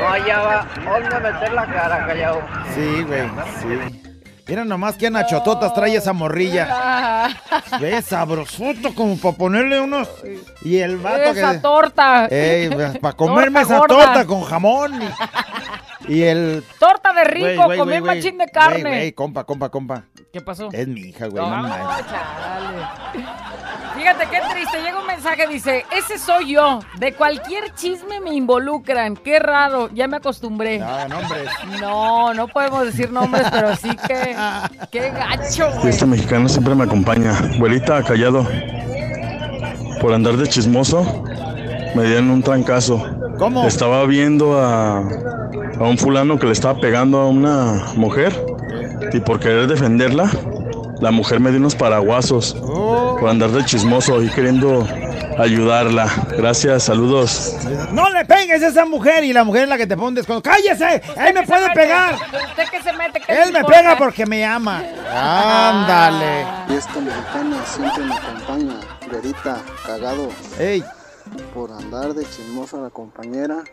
No hallaba dónde meter la cara, callado. Sí, güey, sí. Mira nomás que Chototas trae esa morrilla. Ah, [LAUGHS] Ve, sabrosoto como para ponerle unos... Y el vato Esa que... torta. para comerme Torta esa gorda. torta con jamón. Y, y el... Torta de rico, Güey, güey, comer güey, machín de carne. Güey, compa, compa, compa. ¿Qué pasó? Es mi hija, güey. No, no manches. Fíjate qué triste, llega un mensaje, dice, ese soy yo, de cualquier chisme me involucran, qué raro, ya me acostumbré. No, nombres. No, no podemos decir nombres, pero sí que, qué gacho, güey. Fiesta mexicana siempre me acompaña. Güerita, callado. Por andar de chismoso, me dieron un trancazo. ¿Cómo? Estaba viendo a, a un fulano que le estaba pegando a una mujer y por querer defenderla, la mujer me dio unos paraguasos por andar de chismoso y queriendo ayudarla. Gracias, saludos. No le pegues a esa mujer y la mujer es la que te pone un descuento. ¡Cállese! ¡Él me ¿Qué puede pegar! ¿Usted qué se mete? ¿Qué Él me importa? pega porque me ama. Ándale. Fiesta mexicana siempre me acompaña, güerita, cagado. Ey. Por andar de chismosa a la compañera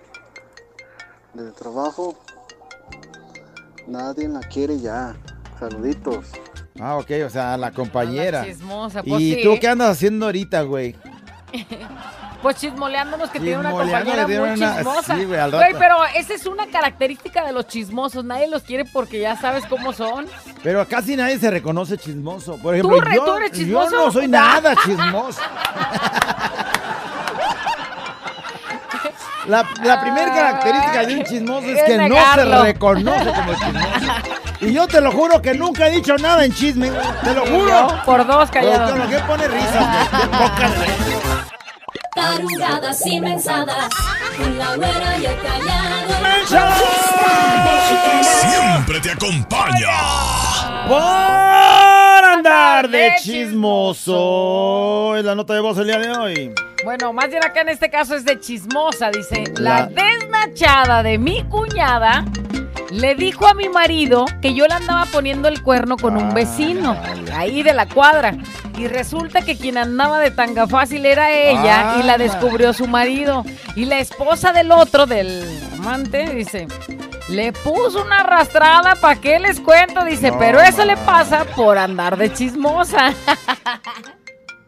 del trabajo. Nadie la quiere ya. Saluditos. Ah, ok, o sea, la compañera. chismosa, pues ¿Y sí. tú qué andas haciendo ahorita, güey? [LAUGHS] Pues chismoleándonos que tiene una compañera muy una- chismosa. sí, güey, al Güey, rato. pero esa es una característica de los chismosos. Nadie los quiere porque ya sabes cómo son. Pero casi nadie se reconoce chismoso. Por ejemplo, re- yo, tú eres chismoso? yo no soy [LAUGHS] nada chismoso. [LAUGHS] La, la primera característica de un chismoso es Es que no se reconoce como chismoso. Y yo te lo juro que nunca he dicho nada en chisme. Te lo juro. yo, por dos, callado. Lo, lo que pone risa. güey. Qué poca Tarugadas y mensadas. Con la güera y el Siempre te acompaña. Por andar de chismoso. Es la nota de voz el día de hoy. Bueno, más bien acá en este caso es de chismosa, dice. La- La desnachada de mi cuñada le dijo a mi marido que yo le andaba poniendo el cuerno con un vecino, ahí de la cuadra. Y resulta que quien andaba de tanga fácil era ella y la Anda. descubrió su marido. Y la esposa del otro, del amante, dice, le puso una arrastrada, ¿para qué les cuento? Dice, No, pero eso le pasa por andar de chismosa. [LAUGHS]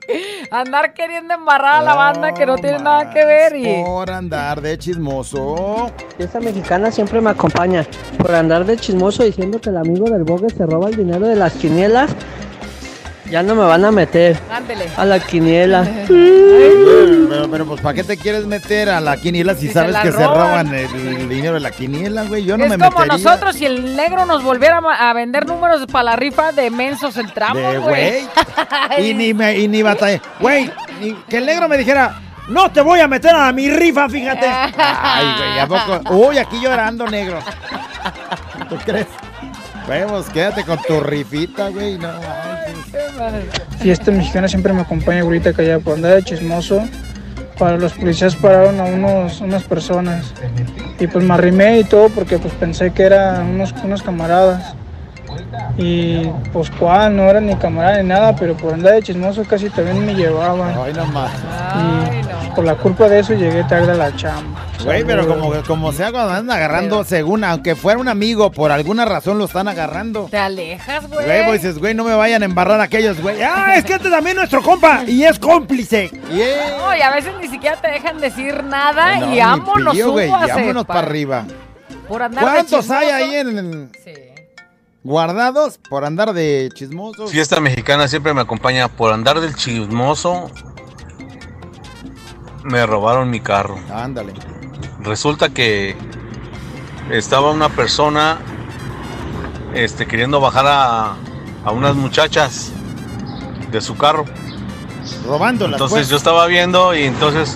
[LAUGHS] Andar queriendo embarrar a la banda que no tiene nada que ver y... Por andar de chismoso. Esta mexicana siempre me acompaña por andar de chismoso diciendo que el amigo del Bogue se roba el dinero de las quinielas. Ya no me van a meter Ándele. a la quiniela. [LAUGHS] [LAUGHS] Pero, pero, pues, ¿para qué te quieres meter a la quiniela si sabes que se roban. el, dinero de la quiniela, güey? Yo no es me como metería. nosotros si el negro nos volviera a vender números para la rifa de mensos entramos, De güey. güey. [LAUGHS] Y ni, me, y ni batallé. Güey, que el negro me dijera, no te voy a meter a mi rifa, fíjate. [LAUGHS] Ay, güey, ¿a poco? Uy, aquí llorando, negro. ¿Tú crees? Vemos, quédate con tu rifita, güey. No, Fiesta mexicana siempre me acompaña, ahorita callada por andar de chismoso. Para los policías pararon a unos, unas personas y pues me arrimé y todo porque pues pensé que eran unos, unos camaradas. Y pues cuál, no eran ni camaradas ni nada, pero por andar de chismoso casi también me llevaban. Ay, nomás. Y pues, por la culpa de eso llegué tarde a la chamba. Güey, pero como, como sea cuando andan agarrando, según, aunque fuera un amigo, por alguna razón lo están agarrando. Te alejas, güey. Güey, pues dices, güey, no me vayan a embarrar aquellos, güey. Ah, es que este también es nuestro compa y es cómplice. No, y a veces ni siquiera te dejan decir nada No, y vámonos, pillo, güey, vámonos pa- para arriba. Por andar de ¿Cuántos hay ahí en guardados por andar de chismosos? Fiesta mexicana siempre me acompaña por andar del chismoso. Me robaron mi carro. Ándale. Resulta que estaba una persona este, queriendo bajar a, a unas muchachas de su carro. Robándolas, Entonces pues. yo estaba viendo y entonces,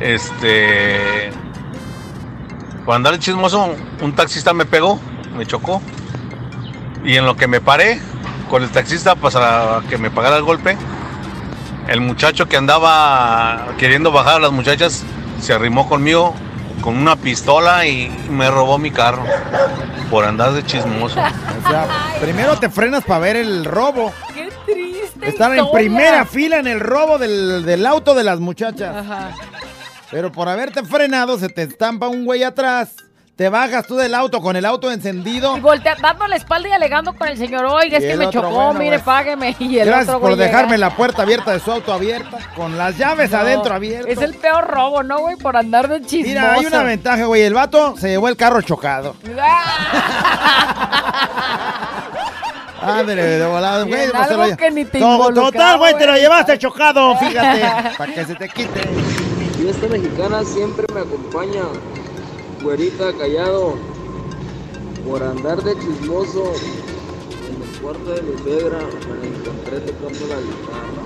este, por andar de chismoso, un taxista me pegó, me chocó. Y en lo que me paré con el taxista para que me pagara el golpe, el muchacho que andaba queriendo bajar a las muchachas se arrimó conmigo con una pistola y me robó mi carro por andar de chismoso. O sea, primero te frenas para ver el robo. Qué triste. Estar en primera fila en el robo del, del auto de las muchachas. Ajá. Pero por haberte frenado se te estampa un güey atrás. Te bajas tú del auto con el auto encendido. Y voltea, dando la espalda y alegando con el señor, oiga, es Y que me chocó, bueno, mire, güey. págueme. [LAUGHS] Y el Gracias otro por llega. dejarme la puerta abierta de su auto abierta. Con las llaves No, adentro abiertas. Es el peor robo, ¿no, güey? Por andar de chismoso. Mira, hay una ventaja, güey. El vato se llevó el carro chocado. [LAUGHS] [LAUGHS] Ándale, de volada, Y güey. pues lo algo lle- que ni te Total, güey, te lo llevaste chocado, fíjate. para que se te quite. Fiesta mexicana siempre me acompaña, güerita callado, por andar de chismoso. En el cuarto de mi suegra me encontré tocando la guitarra.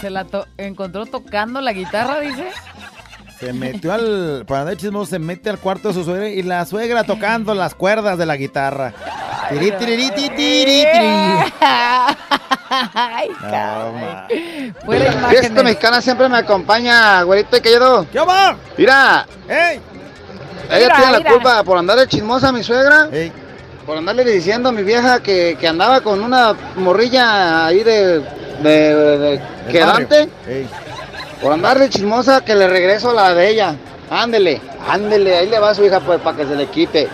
Se la to- encontró tocando la guitarra, dice. Se metió al. Para andar de chismoso, se mete al cuarto de su suegra y la suegra tocando las cuerdas de la guitarra. Tiri, tiri, tiri, tiri, [LAUGHS] tiri. Ay, imágenes. mexicana siempre me acompaña, güerito y callado. ¿Qué va? Mira, ¡Ey! ella Mira, tiene la mira. culpa por andar de chismosa a mi suegra. Por andarle diciendo a mi vieja que, que andaba con una morrilla ahí de, de, de quedante. Ey. Por andar de chismosa que le regreso la de ella. Ándele, ándele, ahí le va su hija pues para que se le quite.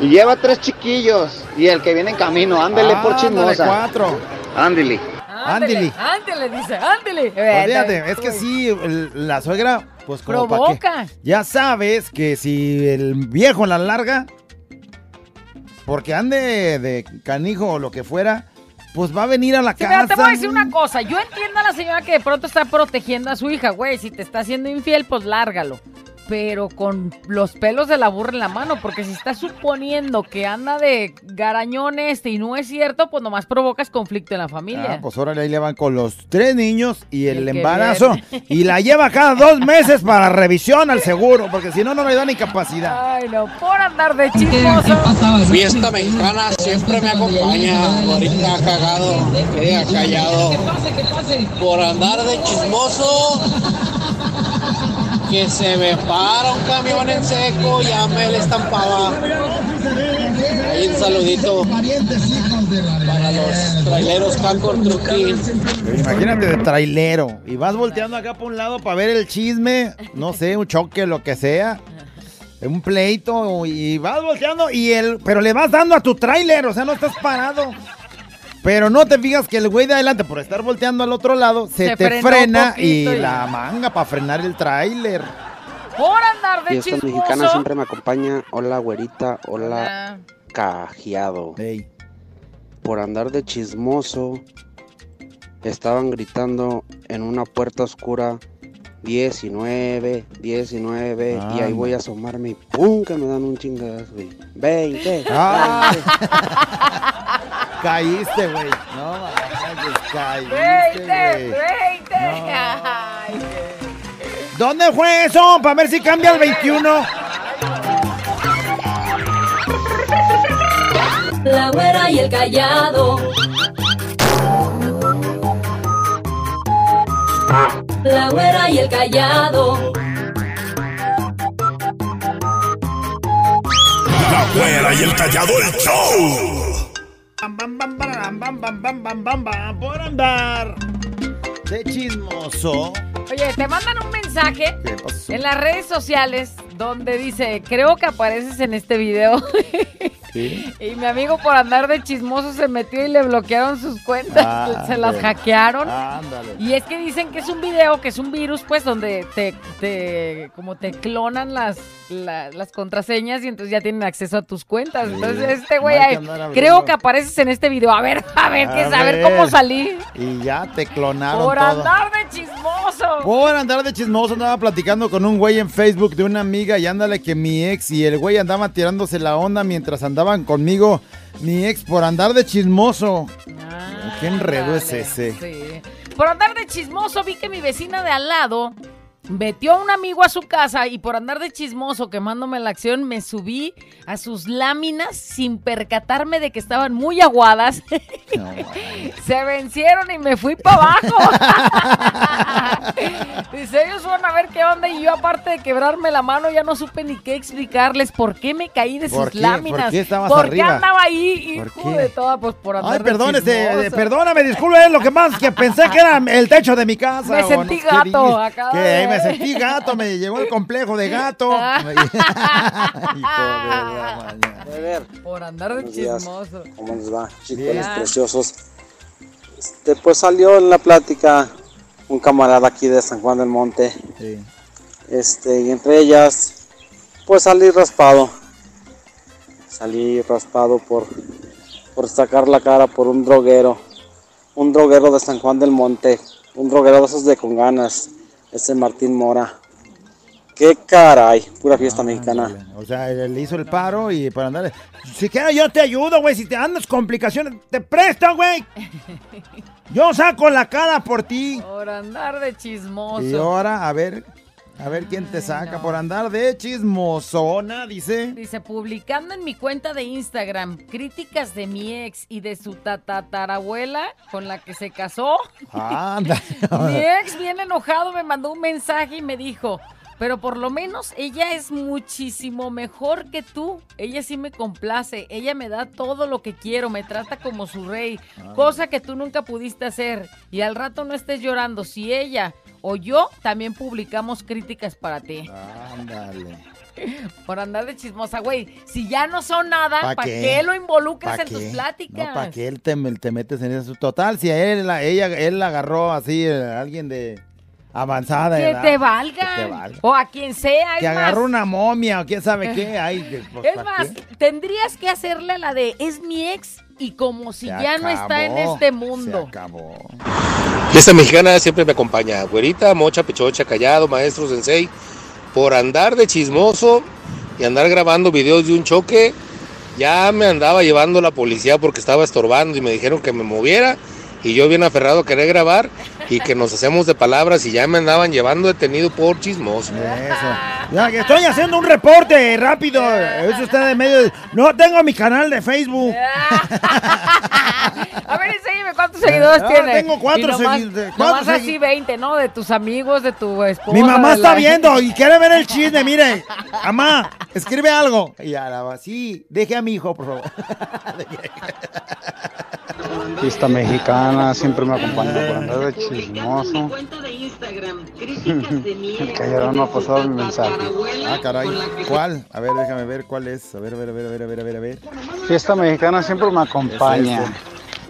Y lleva tres chiquillos y el que viene en camino, ándele por Ándale, chismosa. cuatro. Ándele. Ándele. Ándele, dice, ándele. Fíjate, es que sí, el- la suegra, pues como. Provoca. Ya sabes que si el viejo la larga, porque ande de canijo o lo que fuera, pues va a venir a la Sí, mira, casa. te voy a decir una cosa. Yo entiendo a la señora que de pronto está protegiendo a su hija, güey. Si te está haciendo infiel, pues lárgalo. Pero con los pelos de la burra en la mano, porque si estás suponiendo que anda de garañón este y no es cierto, pues nomás provocas conflicto en la familia. Ah, pues órale, ahí le van con los tres niños y el, el embarazo. [LAUGHS] Y la lleva cada dos meses para revisión al seguro, porque si no, no le dan incapacidad. Ay, no, por andar de chismoso. Fiesta mexicana siempre me acompaña. Ahorita cagado, callado. Por andar de chismoso, que se me para un camión en seco, ya me le estampaba. Ahí un saludito para los traileros Cancor Trucking. Imagínate de trailero. Y vas volteando acá por un lado para ver el chisme, no sé, un choque, lo que sea. Un pleito y vas volteando y el pero le vas dando a tu tráiler, o sea, no estás parado. Pero no te fijas que el güey de adelante por estar volteando al otro lado se, Se te frena y y- la manga para frenar el tráiler. Por andar de Fiesta chismoso. mexicana siempre me acompaña. Hola, güerita. Hola, Hola. cajeado. Por andar de chismoso, estaban gritando en una puerta oscura 19, 19, y ahí voy a asomarme y ¡pum! que me dan un chingazo. güey. 20. Ah. [LAUGHS] Caíste, güey. No manches, caíste, 20, güey. 20. Ay, ¿Dónde fue eso? Para ver si cambia el 21. La güera y el callado. La güera y el callado. La güera y el callado el show bam, bam, bam, bam, por andar de chismoso. Oye, te mandan un mensaje en las redes sociales donde dice, creo que apareces en este video. [LAUGHS] Sí. y mi amigo por andar de chismoso se metió y le bloquearon sus cuentas. Ah, se las hackearon. Ándale. Y es que dicen que es un video, que es un virus, pues, donde te, te como te clonan las, la- las contraseñas y entonces ya tienen acceso a tus cuentas. Sí. Entonces, este güey, No que creo que apareces en este video. A ver, a ver, que A saber ver. cómo salí. Y ya te clonaron Por todo. andar de chismoso. Por andar de chismoso andaba platicando con un güey en Facebook de una amiga y ándale que mi ex y el güey andaba tirándose la onda mientras conmigo. Mi ex por andar de chismoso. ¿Qué enredo es ese? Sí. Por andar de chismoso vi que mi vecina de al lado metió a un amigo a su casa y por andar de chismoso quemándome la acción me subí a sus láminas sin percatarme de que estaban muy aguadas. [LAUGHS] Se vencieron y me fui para abajo. [LAUGHS] [LAUGHS] Dice, ellos fueron a ver qué onda y yo aparte de quebrarme la mano ya no supe ni qué explicarles por qué me caí de ¿Por sus qué? láminas. ¿Por qué estabas ¿Por qué arriba? andaba ahí, ¿Por hijo qué? de toda? Pues por andar Ay, de perdón, este, perdóname, disculpe, lo que más que pensé que era el techo de mi casa. Me sentí no gato, acaba Que de- me sentí gato, me llegó el complejo de gato. [LAUGHS] [LAUGHS] Por andar de Buenos días. chismoso. ¿Cómo les va, chicos preciosos? Este, pues salió en la plática un camarada aquí de San Juan del Monte. Este, y entre ellas, pues salí raspado. Salí raspado por, por sacar la cara por un droguero. Un droguero de San Juan del Monte. Un droguero de esos de con ganas. Ese Martín Mora. Qué caray, pura fiesta mexicana. O sea, le hizo el paro y para andar. Si quieres, yo te ayudo, güey. Si te andas complicaciones, te presto, güey. Yo saco la cara por ti. Por andar de chismoso. Y ahora, a ver, a ver quién te saca por andar de chismosona, dice. Dice, publicando en mi cuenta de Instagram críticas de mi ex y de su tatarabuela con la que se casó. Anda. [LAUGHS] mi ex, bien enojado, me mandó un mensaje y me dijo, pero por lo menos ella es muchísimo mejor que tú. Ella sí me complace, ella me da todo lo que quiero, me trata como su rey, cosa que tú nunca pudiste hacer. Y al rato no estés llorando, si ella o yo también publicamos críticas para ti. Ándale. [LAUGHS] Por andar de chismosa, güey. Si ya no son nada, ¿Pa ¿para qué? qué? lo involucras ¿Pa en tus pláticas? No, ¿para qué él te, te metes en eso? Total, si a él, la- ella, él la agarró así, eh, alguien de avanzada Que edad, te valga. Que te valga. O a quien sea. Que agarró una momia o quién sabe [LAUGHS] qué. Ay, pues, Es ¿pa' más, qué? tendrías que hacerle la de es mi ex y como si Se ya no está en este mundo. Se acabó. Fiesta mexicana siempre me acompaña. Güerita, mocha, pichocha, callado, maestro, sensei. Por andar de chismoso y andar grabando videos de un choque, ya me andaba llevando la policía porque estaba estorbando y me dijeron que me moviera. Y yo bien aferrado a querer grabar y que nos hacemos de palabras y ya me andaban llevando detenido por chismoso. Eso. Ya que estoy haciendo un reporte rápido. Eso está de medio. de- No tengo mi canal de Facebook. [LAUGHS] A ver, enséñame cuántos seguidores Ah, tiene. tengo cuatro Y nomás- así 20, ¿no? De tus amigos, de tu esposa. Mi mamá está la- viendo y quiere ver el chisme. Mire, [LAUGHS] mamá, escribe algo. Y ya la va. Sí, deje a mi hijo, por favor. [LAUGHS] Fiesta mexicana siempre me acompaña por andar de chismoso. [LAUGHS] El callado no ha pasado mi mensaje. Ah, caray. ¿Cuál? A ver, déjame ver cuál es. A ver, a ver, a ver, a ver, a ver, a ver, a ver. Fiesta mexicana siempre me acompaña. Es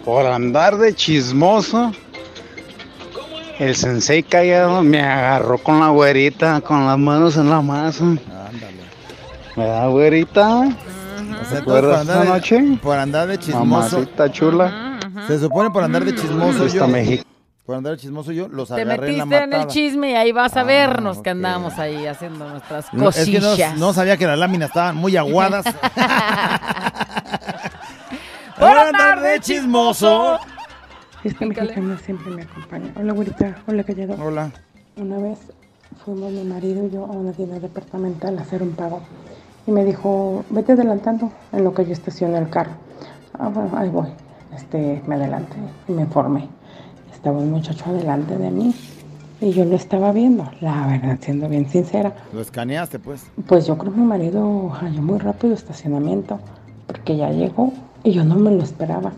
Por andar de chismoso. El sensei callado me agarró con la güerita, con las manos en la masa. Ándale. ¿Me da güerita? O sea, ¿Te entonces, acuerdas por andar de- noche? Por andar de chismoso. Mamacita chula. Se supone por andar de chismoso Fiesta yo. Por andar de chismoso yo los Te agarré en la metiste en el chisme y ahí vas a Ah, vernos que andamos ahí haciendo nuestras No, es que cosillas. no, no sabía que las láminas estaban muy aguadas. [LAUGHS] [LAUGHS] Por andar de chismoso. Mexicana siempre me acompaña. Hola, güerita. Hola, callado. Hola. Una vez fuimos mi marido y yo a una tienda departamental a hacer un pago. Y me dijo, vete adelantando en lo que yo estacioné el carro. Ah, bueno, ahí voy. Este, me adelanté y me formé. Estaba un muchacho adelante de mí y yo lo estaba viendo, la verdad, siendo bien sincera. Lo escaneaste, pues. Pues yo creo que mi marido halló muy rápido estacionamiento, porque ya llegó y yo no me lo esperaba.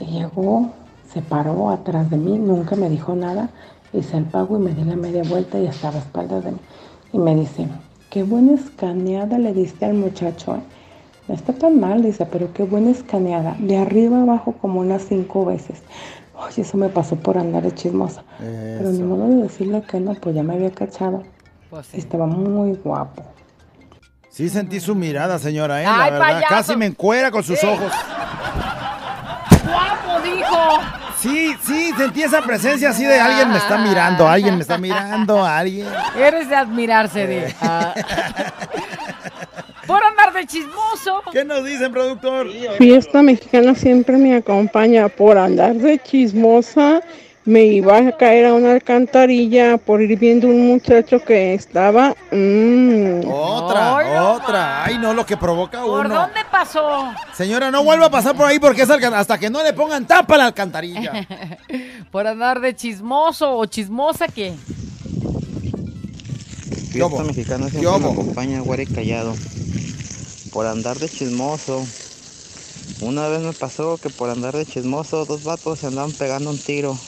Y llegó, se paró atrás de mí, nunca me dijo nada, hice el pago y me di la media vuelta y estaba a espaldas de mí. Y me dice, qué buena escaneada le diste al muchacho. ¿eh? No está tan mal, dice, pero qué buena escaneada. De arriba abajo como unas cinco veces. Oye, eso me pasó por andar de chismosa. Pero ni modo de decirle que no, pues ya me había cachado. Y estaba muy guapo. Sí sentí su mirada, señora, ¿eh? Ay, la verdad, payaso. casi me encuera con sus Sí. ojos. ¡Guapo, dijo! Sí, sí, sentí esa presencia así de alguien me está mirando, alguien me está mirando, alguien. Eres de admirarse, Eh. de. [LAUGHS] Por andar de chismoso. ¿Qué nos dicen, productor? Fiesta mexicana siempre me acompaña por andar de chismosa. Me iba a caer a una alcantarilla por ir viendo un muchacho que estaba. mm, Otra, otra. Ay, no, lo que provoca ¿Por uno. dónde pasó? Señora, no vuelva a pasar por ahí porque es hasta que no le pongan tapa a la alcantarilla. [LAUGHS] Por andar de chismoso o chismosa, ¿qué? Fiesta mexicana siempre me acompaña, y callado. Por andar de chismoso. Una vez me pasó que por andar de chismoso, dos vatos se andaban pegando un tiro.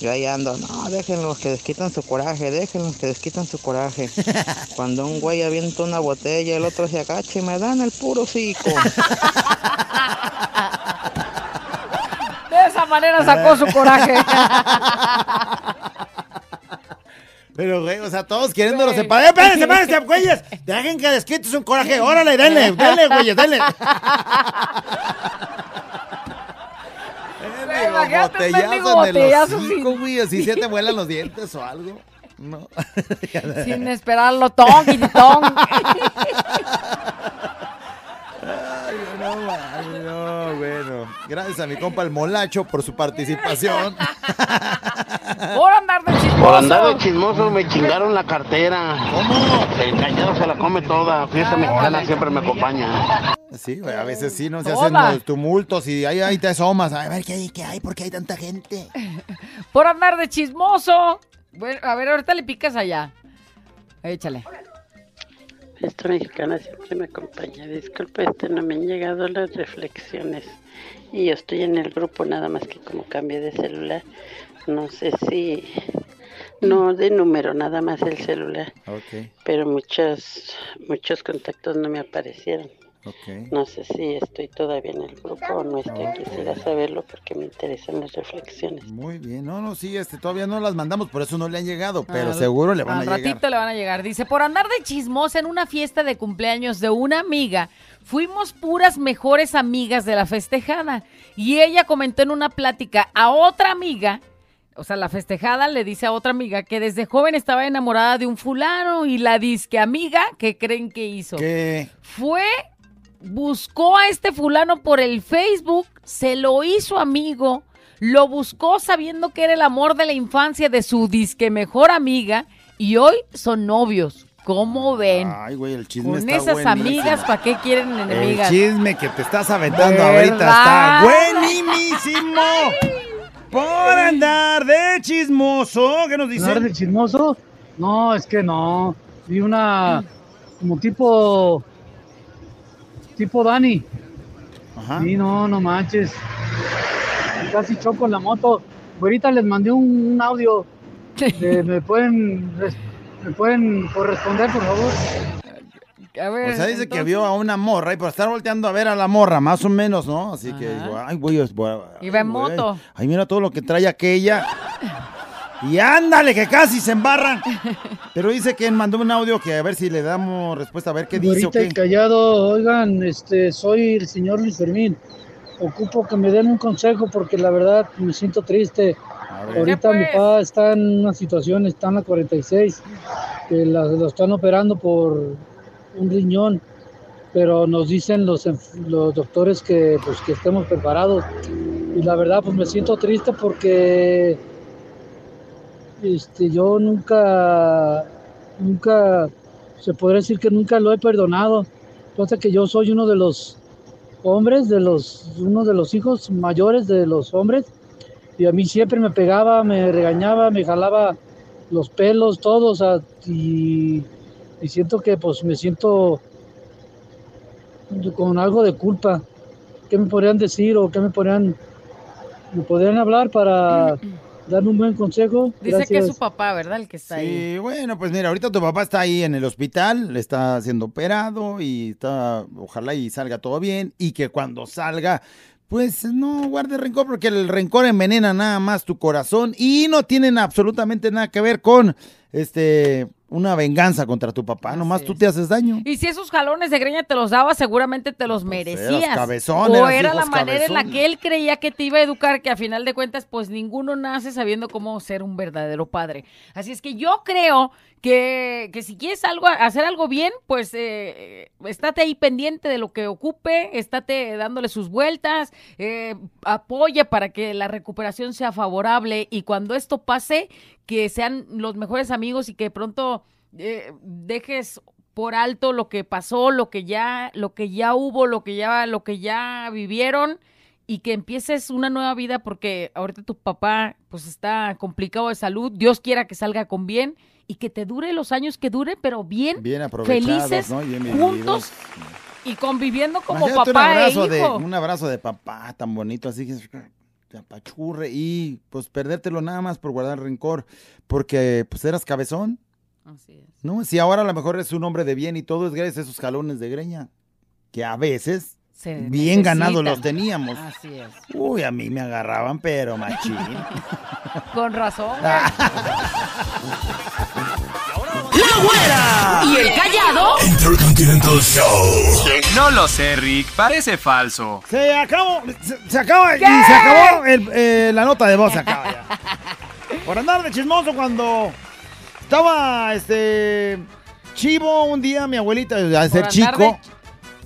Yo ahí ando, no, déjenlos que desquitan su coraje, déjenlos que desquitan su coraje. [LAUGHS] Cuando un güey avienta una botella, el otro se agacha y me dan el puro cico. De esa manera sacó su coraje. [LAUGHS] Pero, güey, o sea, todos queriéndolo separar. ¡Eh, espérense, espérense, güeyes! Dejen que desquites un coraje. Órale, denle, denle, güeyes, denle. Mendigo Botellazo en el hocico, güey, así se te [LAUGHS] vuelan los dientes o algo. No. [LAUGHS] Sin esperarlo, tong y tong. [LAUGHS] Ay, no, no, bueno. Gracias a mi compa el molacho por su participación. [LAUGHS] Por andar de chismoso. Por andar de chismoso me chingaron la cartera. ¿Cómo? El callado se la come toda. Fiesta mexicana siempre me acompaña. Sí, güey, a veces sí, ¿no? Se hacen los tumultos y ahí, ahí te asomas. A ver, ¿qué hay? ¿Qué hay? ¿Por qué hay tanta gente? [LAUGHS] Por andar de chismoso. Bueno, a ver, ahorita le picas allá. Échale. Fiesta mexicana siempre me acompaña. Disculpe, este no me han llegado las reflexiones. Y yo estoy en el grupo, nada más que como cambié de celular. No sé si No de número, nada más el celular. Ok. Pero muchos, muchos contactos no me aparecieron. Ok. No sé si estoy todavía en el grupo o no estoy. Quisiera saberlo porque me interesan las reflexiones. Muy bien. No, no, sí, este, todavía no las mandamos, por eso no le han llegado, pero Al- seguro le van al a llegar. ratito le van a llegar. Dice, por andar de chismosa en una fiesta de cumpleaños de una amiga, fuimos puras mejores amigas de la festejada. Y ella comentó en una plática a otra amiga, o sea, la festejada le dice a otra amiga que desde joven estaba enamorada de un fulano y la disque amiga, ¿qué creen que hizo? ¿Qué? Fue, buscó a este fulano por el Facebook, se lo hizo amigo, lo buscó sabiendo que era el amor de la infancia de su disque mejor amiga y hoy son novios. ¿Cómo ven? Ay, güey, el chisme Con está esas buenísimo. amigas, ¿para qué quieren enemigas? El chisme que te estás aventando ¿Verdad? ahorita está buenísimo. Por andar de chismoso, ¿qué nos dice? ¿Andar de chismoso? No, es que no. Vi una como tipo tipo Dani. Ajá. Sí, no, no manches. Casi choco en la moto. Ahorita les mandé un, un audio. [LAUGHS] Eh, ¿Me pueden me pueden corresponder, por favor? A ver, O sea, dice que vio a una morra y por estar volteando a ver a la morra, más o menos, ¿no? Así que digo, ay, güey, Iba en moto. Ay, mira todo lo que trae aquella. Y ándale, que casi se embarran. Pero dice que mandó un audio que a ver si le damos respuesta, a ver qué dice Ahorita callado, oigan, este, soy el señor Luis Fermín. Ocupo que me den un consejo porque la verdad me siento triste. Ahorita ¿Qué, mi pues? papá está en una situación, está en la 46, que la- lo están operando por un riñón, pero nos dicen los, los doctores que, pues, que estemos preparados. Y la verdad, pues me siento triste porque este, yo nunca, nunca, se podría decir que nunca lo he perdonado. Pasa que yo soy uno de los hombres, de los, uno de los hijos mayores de los hombres, y a mí siempre me pegaba, me regañaba, me jalaba los pelos, todo, o sea, y, y siento que pues me siento con algo de culpa. ¿Qué me podrían decir o qué me podrían, me podrían hablar para darme un buen consejo? Dice que es su papá, ¿verdad? El que está ahí. Sí, bueno, pues mira, ahorita tu papá está ahí en el hospital, le está siendo operado y está, ojalá y salga todo bien y que cuando salga, pues no guarde rencor porque el rencor envenena nada más tu corazón y no tienen absolutamente nada que ver con este una venganza contra tu papá, nomás tú te haces daño. Y si esos jalones de greña te los daba, seguramente te los merecías. eras cabezón, o era la manera en la que él creía que te iba a educar, que a final de cuentas, pues ninguno nace sabiendo cómo ser un verdadero padre. Así es que yo creo que, que si quieres algo, hacer algo bien, pues eh, estate ahí pendiente de lo que ocupe, estate dándole sus vueltas, eh, apoye para que la recuperación sea favorable y cuando esto pase, que sean los mejores amigos y que pronto eh, dejes por alto lo que pasó, lo que ya, lo que ya hubo, lo que ya, lo que ya vivieron y que empieces una nueva vida porque ahorita tu papá pues está complicado de salud, Dios quiera que salga con bien y que te dure los años que dure, pero bien, Bien felices, ¿no? Bien juntos y conviviendo como Imagínate papá un abrazo, e de, hijo. un abrazo de papá tan bonito, así que te apachurre y pues perdértelo nada más por guardar rencor, porque pues eras cabezón. Así es. ¿No? Si ahora a lo mejor es un hombre de bien y todo es gracias a esos jalones de greña, que a veces Se bien ganados los teníamos. Así es. Uy, a mí me agarraban, pero machín. [LAUGHS] Con razón. [LAUGHS] ¡La güera! ¿Y el callado? Intercontinental Show. No lo sé, Rick, parece falso. Se acabó, se, se acaba ¿Qué? y se acabó el- eh, la nota de voz, se acaba ya. [LAUGHS] Por andar de chismoso cuando estaba este chivo un día mi abuelita, al ser chico.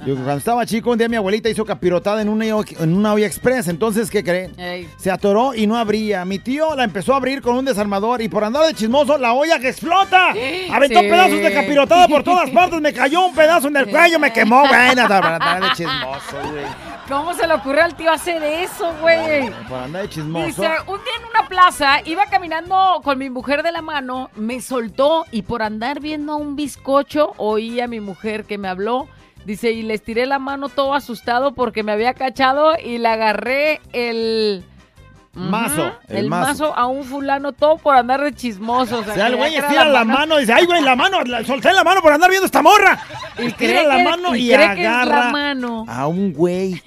Yo cuando estaba chico, un día mi abuelita hizo capirotada en una, en una olla express. Entonces, ¿qué creen? Ey. Se atoró y no abría. Mi tío la empezó a abrir con un desarmador y por andar de chismoso, la olla que explota. Aventó Sí. pedazos de capirotada por todas partes. Me cayó un pedazo en el cuello, me quemó. Bueno, por andar de [LAUGHS] chismoso, güey. ¿Cómo se le ocurrió al tío hacer eso, güey? Por andar de chismoso. Dice, un día en una plaza, iba caminando con mi mujer de la mano, me soltó y por andar viendo a un bizcocho, oí a mi mujer que me habló. Dice, y le estiré la mano todo asustado porque me había cachado y le agarré el... Mazo, el, El, mazo. mazo a un fulano todo por andar de chismoso. O sea, el güey estira la mano y dice, ay, güey, la mano, la- solté la mano por andar viendo esta morra. Y Estira la que- mano y y, es la agarra. mano. A un güey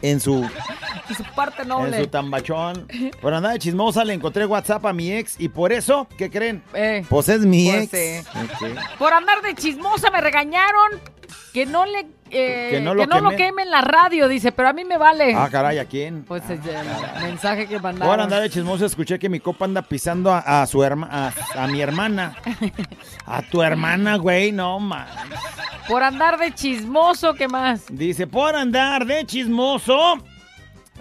en su, [LAUGHS] Y su parte en noble. su tambachón. Por andar de chismosa le encontré WhatsApp a mi ex y por eso, ¿qué creen? Eh, Pues es mi Pues ex. sí. Por andar de chismosa me regañaron que no le eh, Que no lo queme en la radio, dice, pero a mí me vale. Ah, caray, ¿a quién? Pues el, el mensaje que mandaron. Por andar de chismoso escuché que mi copa anda pisando a, a su hermana, a, a mi hermana. A tu hermana, güey, no man. Por andar de chismoso, ¿qué más? Dice, por andar de chismoso.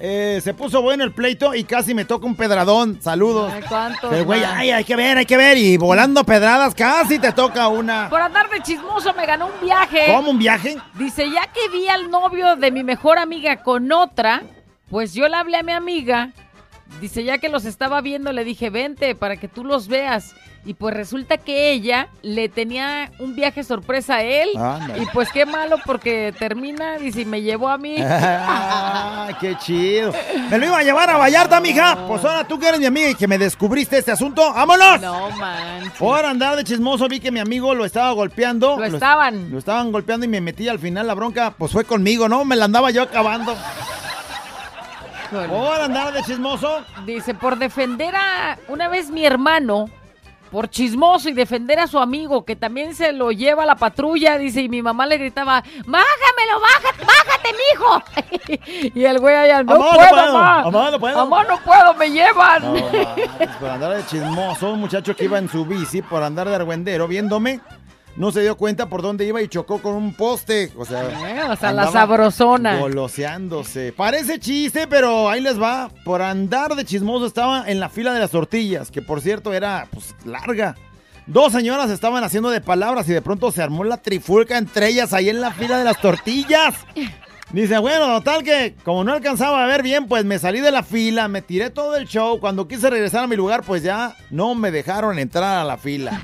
Eh, se puso bueno el pleito y casi me toca un pedradón. Saludos. Ay, ¿cuántos El güey, más? ay, hay que ver, hay que ver. Y volando pedradas, casi te toca una. Por andar de chismoso me ganó un viaje. ¿Cómo un viaje? Dice, ya que vi al novio de mi mejor amiga con otra, pues yo le hablé a mi amiga. Dice, ya que los estaba viendo, le dije, vente para que tú los veas. Y pues resulta que ella le tenía un viaje sorpresa a él. Y pues qué malo porque termina, dice, y me llevó a mí. [LAUGHS] Ah, qué chido. Me lo iba a llevar a Vallarta, mija. Pues ahora tú que eres mi amiga y que me descubriste este asunto, ¡vámonos! No, man. Por andar de chismoso vi que mi amigo lo estaba golpeando. Lo estaban. Lo estaban golpeando y me metí al final la bronca, pues fue conmigo, ¿no? Me la andaba yo acabando. Por andar de chismoso. Dice, por defender a una vez mi hermano, por chismoso y defender a su amigo, que también se lo lleva a la patrulla, dice, y mi mamá le gritaba, bájamelo, bájate, bájate, mijo. [LAUGHS] y el güey allá, no Amá, no puedo, puedo, mamá. amá, no puedo". Mamá, no puedo, me llevan. No, por andar de chismoso, un muchacho que iba en su bici, por andar de argüendero, viéndome, no se dio cuenta por dónde iba y chocó con un poste. O sea, Eh, o sea, la sabrosona. Goloseándose. Parece chiste, pero ahí les va. Por andar de chismoso estaba en la fila de las tortillas, que por cierto era pues larga. Dos señoras estaban haciendo de palabras y de pronto se armó la trifulca entre ellas ahí en la fila de las tortillas. Dice, bueno, total que como no alcanzaba a ver bien, pues me salí de la fila, me tiré todo el show. Cuando quise regresar a mi lugar, pues ya no me dejaron entrar a la fila.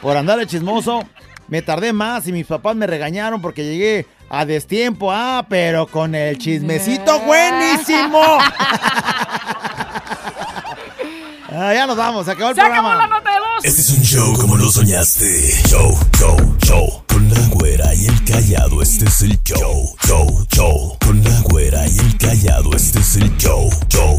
Por andar de chismoso, me tardé más y mis papás me regañaron porque llegué a destiempo. Ah, pero con el chismecito [LAUGHS] buenísimo. Ah, ya nos vamos, se acabó el Se acabó programa. la nota de voz. Este es un show como lo soñaste. Show, show, show. Con la güera y el callado, este es el show. Show, show. Con la güera y el callado, este es el show. Show,